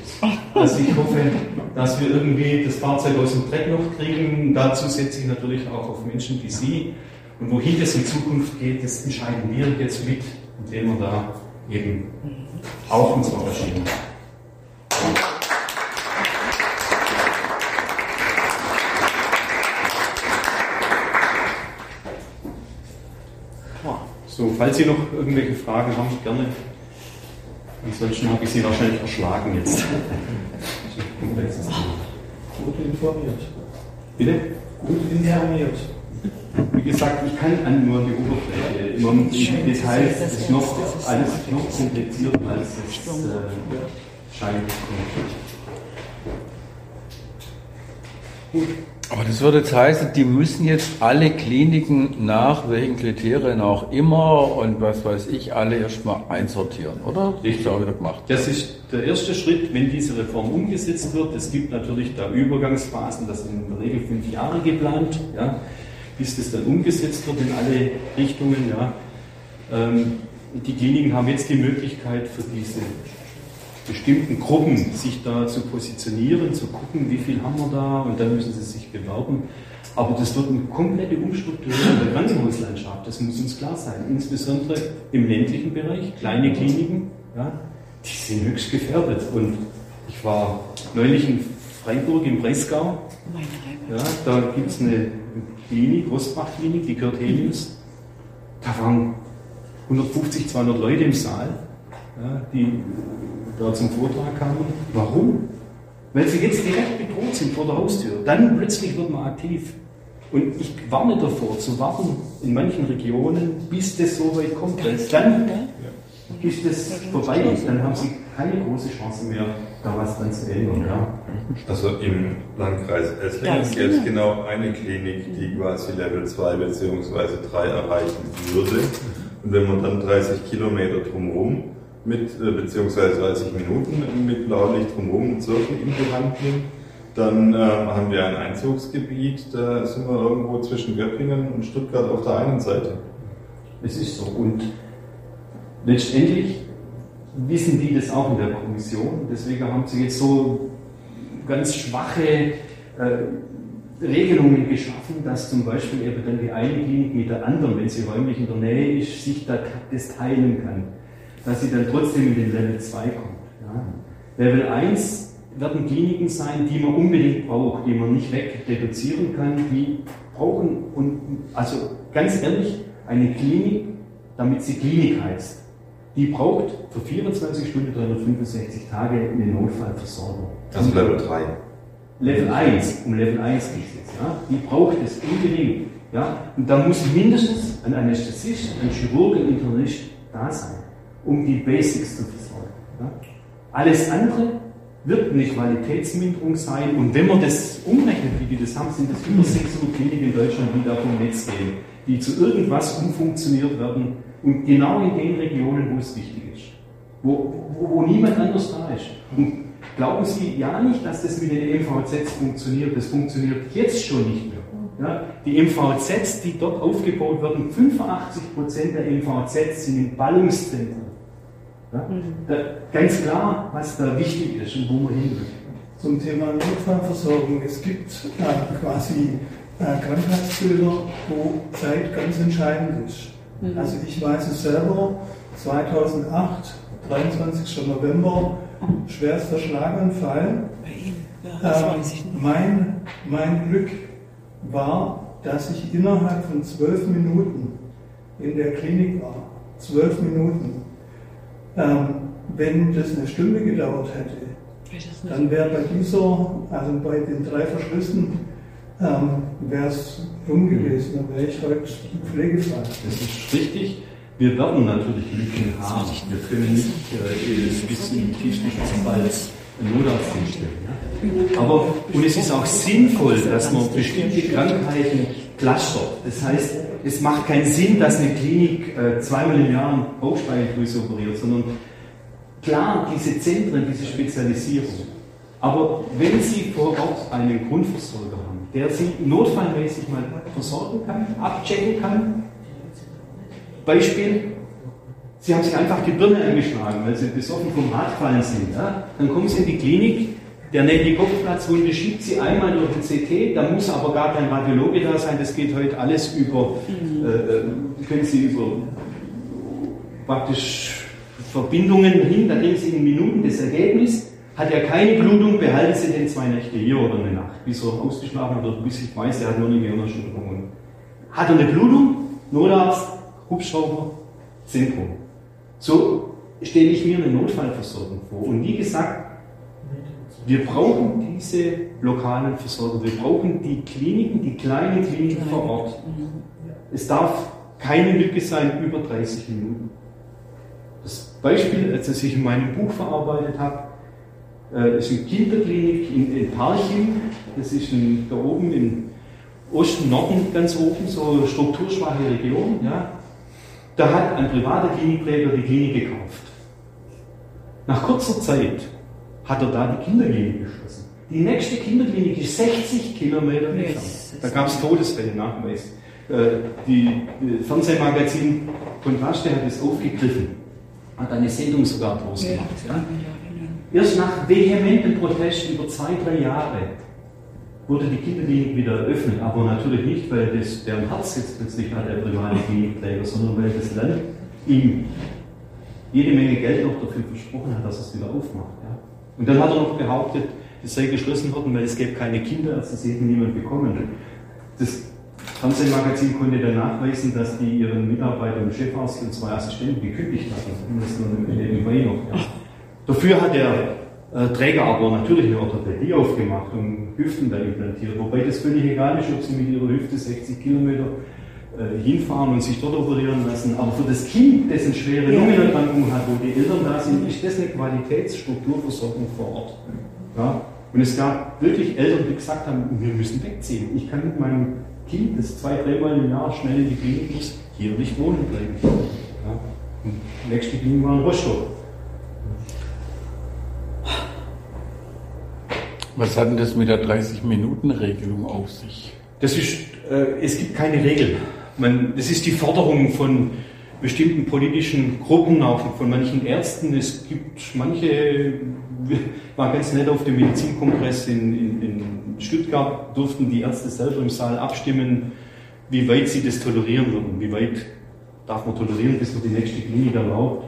Also ich hoffe, dass wir irgendwie das Fahrzeug aus dem Dreck noch kriegen. Dazu setze ich natürlich auch auf Menschen wie Sie. Und wohin das in Zukunft geht, das entscheiden wir jetzt mit, indem wir da eben auch uns engagieren. So, falls Sie noch irgendwelche Fragen haben, gerne. Ansonsten habe ich Sie wahrscheinlich erschlagen jetzt. (laughs) Gut informiert. Bitte? Gut informiert. Wie gesagt, ich kann an nur die Oberfläche. Immer die Details ist noch alles noch komplizierter als es äh, scheint. Gut. Aber das würde jetzt heißen, die müssen jetzt alle Kliniken nach welchen Kriterien auch immer und was weiß ich, alle erstmal einsortieren, oder? Das ist auch wieder gemacht. Das ist der erste Schritt, wenn diese Reform umgesetzt wird. Es gibt natürlich da Übergangsphasen, das sind in der Regel fünf Jahre geplant, ja, bis das dann umgesetzt wird in alle Richtungen. Ja. Ähm, die Kliniken haben jetzt die Möglichkeit für diese bestimmten Gruppen sich da zu positionieren, zu gucken, wie viel haben wir da und dann müssen sie sich bewerben. Aber das wird eine komplette Umstrukturierung der Krankenhauslandschaft, das muss uns klar sein. Insbesondere im ländlichen Bereich, kleine Kliniken, ja, die sind höchst gefährdet. Und ich war neulich in Freiburg im Breisgau. Ja, da gibt es eine Klinik, Rostbach-Klinik, die gehört Helios. Da waren 150, 200 Leute im Saal, ja, die da zum Vortrag kamen. Warum? Weil sie jetzt direkt bedroht sind vor der Haustür. Dann plötzlich wird man aktiv. Und ich warne davor, zu warten in manchen Regionen, bis das so weit kommt. Weil dann ist das vorbei. Dann haben sie keine große Chance mehr, da was dran zu ändern. Ja. Also im Landkreis Esslingen gäbe es genau eine Klinik, die quasi Level 2 bzw. 3 erreichen würde. Und wenn man dann 30 Kilometer drumherum mit, äh, beziehungsweise 30 Minuten mit Blaulicht drumherum und Zirkel in die Hand nimmt, dann äh, haben wir ein Einzugsgebiet, da sind wir irgendwo zwischen Göppingen und Stuttgart auf der einen Seite. Es ist so. Und letztendlich wissen die das auch in der Kommission. Deswegen haben sie jetzt so ganz schwache äh, Regelungen geschaffen, dass zum Beispiel eben dann die eine Klinik mit der anderen, wenn sie räumlich in der Nähe ist, sich da das teilen kann. Dass sie dann trotzdem in den Level 2 kommt. Ja. Level 1 werden Kliniken sein, die man unbedingt braucht, die man nicht wegreduzieren kann, die brauchen und also ganz ehrlich, eine Klinik, damit sie Klinik heißt, die braucht für 24 Stunden 365 Tage eine Notfallversorgung. Also Level 3. Level 1, um Level 1 geht es jetzt. Ja? Die braucht es unbedingt. Ja? Und da muss mindestens ein Anästhesist, ein Chirurg, ein Internist da sein, um die Basics zu versorgen. Ja? Alles andere wird eine Qualitätsminderung sein. Und wenn man das umrechnet, wie die das haben, sind das über 600 Kliniken in Deutschland, die da vom Netz gehen, die zu irgendwas umfunktioniert werden. Und genau in den Regionen, wo es wichtig ist. Wo, wo, wo niemand anders da ist. Und glauben Sie ja nicht, dass das mit den MVZs funktioniert. Das funktioniert jetzt schon nicht mehr. Ja, die MVZs, die dort aufgebaut werden, 85% der MVZs sind in Ballungszentren. Ja, da, ganz klar, was da wichtig ist und wo man hin will. Zum Thema Notfallversorgung. Es gibt äh, quasi äh, Krankheitsbilder, wo Zeit ganz entscheidend ist. Mhm. Also ich weiß es selber, 2008, 23. November, schwerster Schlaganfall. Ja, das Ähm, weiß ich noch. mein, mein Glück war, dass ich innerhalb von zwölf Minuten in der Klinik war. Zwölf Minuten. Ähm, wenn das eine Stunde gedauert hätte, dann wäre bei dieser, also bei den drei Verschlüssen, ähm, wäre es dumm gewesen, dann wäre ich heute pflegefrei. Das ist richtig. Wir werden natürlich Lücken haben. Wir können nicht äh, bis in den tiefsten Fall Notarzt hinstellen. Ja? Aber, und es ist auch sinnvoll, dass man bestimmte Krankheiten clustert. Das heißt, es macht keinen Sinn, dass eine Klinik äh, zweimal im Jahr Bauchspeicheldrüse operiert, sondern klar, diese Zentren, diese Spezialisierung. Aber wenn Sie vor Ort einen Grundversorger haben, der Sie notfallmäßig mal versorgen kann, abchecken kann, Beispiel, Sie haben sich einfach die Birne angeschlagen, weil Sie besoffen vom Rad gefallen sind. Ja? Dann kommen Sie in die Klinik, der nennt die Kopfplatzwunde, schiebt Sie einmal durch den CT, da muss aber gar kein Radiologe da sein, das geht heute alles über, mhm. äh, äh können Sie über praktisch Verbindungen hin, da kriegen Sie in Minuten das Ergebnis. Hat er keine Blutung, behalten Sie den zwei Nächte hier oder eine Nacht, bis er ausgeschlafen hat oder bis ich weiß, er hat nur eine Gehirnerschütterung. Hat er eine Blutung? Notarzt, Hubschrauber, Zentrum. So stelle ich mir eine Notfallversorgung vor. Und wie gesagt, wir brauchen diese lokalen Versorger. Wir brauchen die Kliniken, die kleinen Kliniken vor Ort. Es darf keine Lücke sein über 30 Minuten. Das Beispiel, als ich in meinem Buch verarbeitet habe, äh, ist eine Kinderklinik in, in Parchim. Das ist in, da oben im Osten, Norden ganz oben, so eine strukturschwache Region. Ja. Da hat ein privater Klinikträger die Klinik gekauft. Nach kurzer Zeit hat er da die Kinderklinik geschlossen. Die nächste Kinderklinik ist 60 Kilometer entfernt. Da gab es Todesfälle, Nachweis. Äh, die Fernsehmagazin Kontraste hat es aufgegriffen hat eine Sendung sogar draus gemacht. Ja. Erst nach vehementem Protest über zwei, drei Jahre wurde die Kinderklinik wieder eröffnet, aber natürlich nicht, weil das, deren Herz jetzt plötzlich hat, der private Klinikträger, sondern weil das Land ihm jede Menge Geld noch dafür versprochen hat, dass es wieder aufmacht. Und dann hat er noch behauptet, es sei geschlossen worden, weil es gäbe keine Kinderärzte, sie hätten niemand bekommen. Das Fernsehmagazin konnte dann nachweisen, dass die ihren Mitarbeiter und Chefarzt und zwei Assistenten gekündigt hatten. Nur nebenbei noch. Ja. Dafür hat der äh, Träger aber natürlich eine Orthopädie aufgemacht und Hüften da implantiert. Wobei das völlig egal ist, ob sie mit ihrer Hüfte 60 Kilometer hinfahren und sich dort operieren lassen. Aber für das Kind, das eine schwere Lungenerkrankung hat, wo die Eltern da sind, ist das eine Qualitätsstrukturversorgung vor Ort. Ja? Und es gab wirklich Eltern, die gesagt haben, wir müssen wegziehen. Ich kann mit meinem Kind, das zwei, dreimal im Jahr schnell in die Klinik muss, hier nicht wohnen bleiben. Ja. Und die nächste Klinik war in Rostock. Was hat denn das mit der 30-Minuten-Regelung auf sich? Das ist, äh, es gibt keine Regel. Man, das ist die Forderung von bestimmten politischen Gruppen, auch von manchen Ärzten. Es gibt manche, war ganz nett auf dem Medizinkongress in, in, in Stuttgart, durften die Ärzte selber im Saal abstimmen, wie weit sie das tolerieren würden, wie weit darf man tolerieren, bis man die nächste Klinik erlaubt.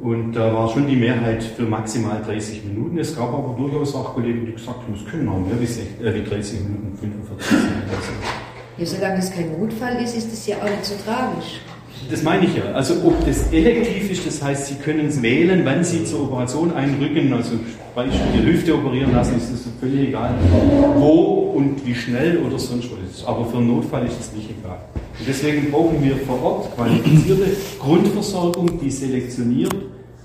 Und da war schon die Mehrheit für maximal 30 Minuten. Es gab aber durchaus auch Kollegen, die gesagt haben, es können auch mehr wie, 60, äh, wie 30 Minuten, 45 Minuten. Ja, solange es kein Notfall ist, ist es ja auch nicht so tragisch. Das meine ich ja. Also ob das elektiv ist, das heißt, Sie können es wählen, wann Sie zur Operation einrücken, also Beispiel die Hüfte operieren lassen, ist das völlig egal, wo und wie schnell oder sonst was. Aber für einen Notfall ist es nicht egal. Und deswegen brauchen wir vor Ort qualifizierte Grundversorgung, die selektioniert,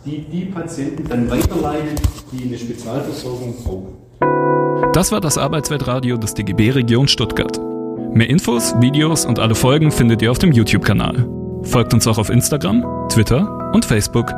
die die Patienten dann weiterleiten, die eine Spezialversorgung brauchen. Das war das Arbeitsweltradio des DGB Region Stuttgart. Mehr Infos, Videos und alle Folgen findet ihr auf dem YouTube-Kanal. Folgt uns auch auf Instagram, Twitter und Facebook.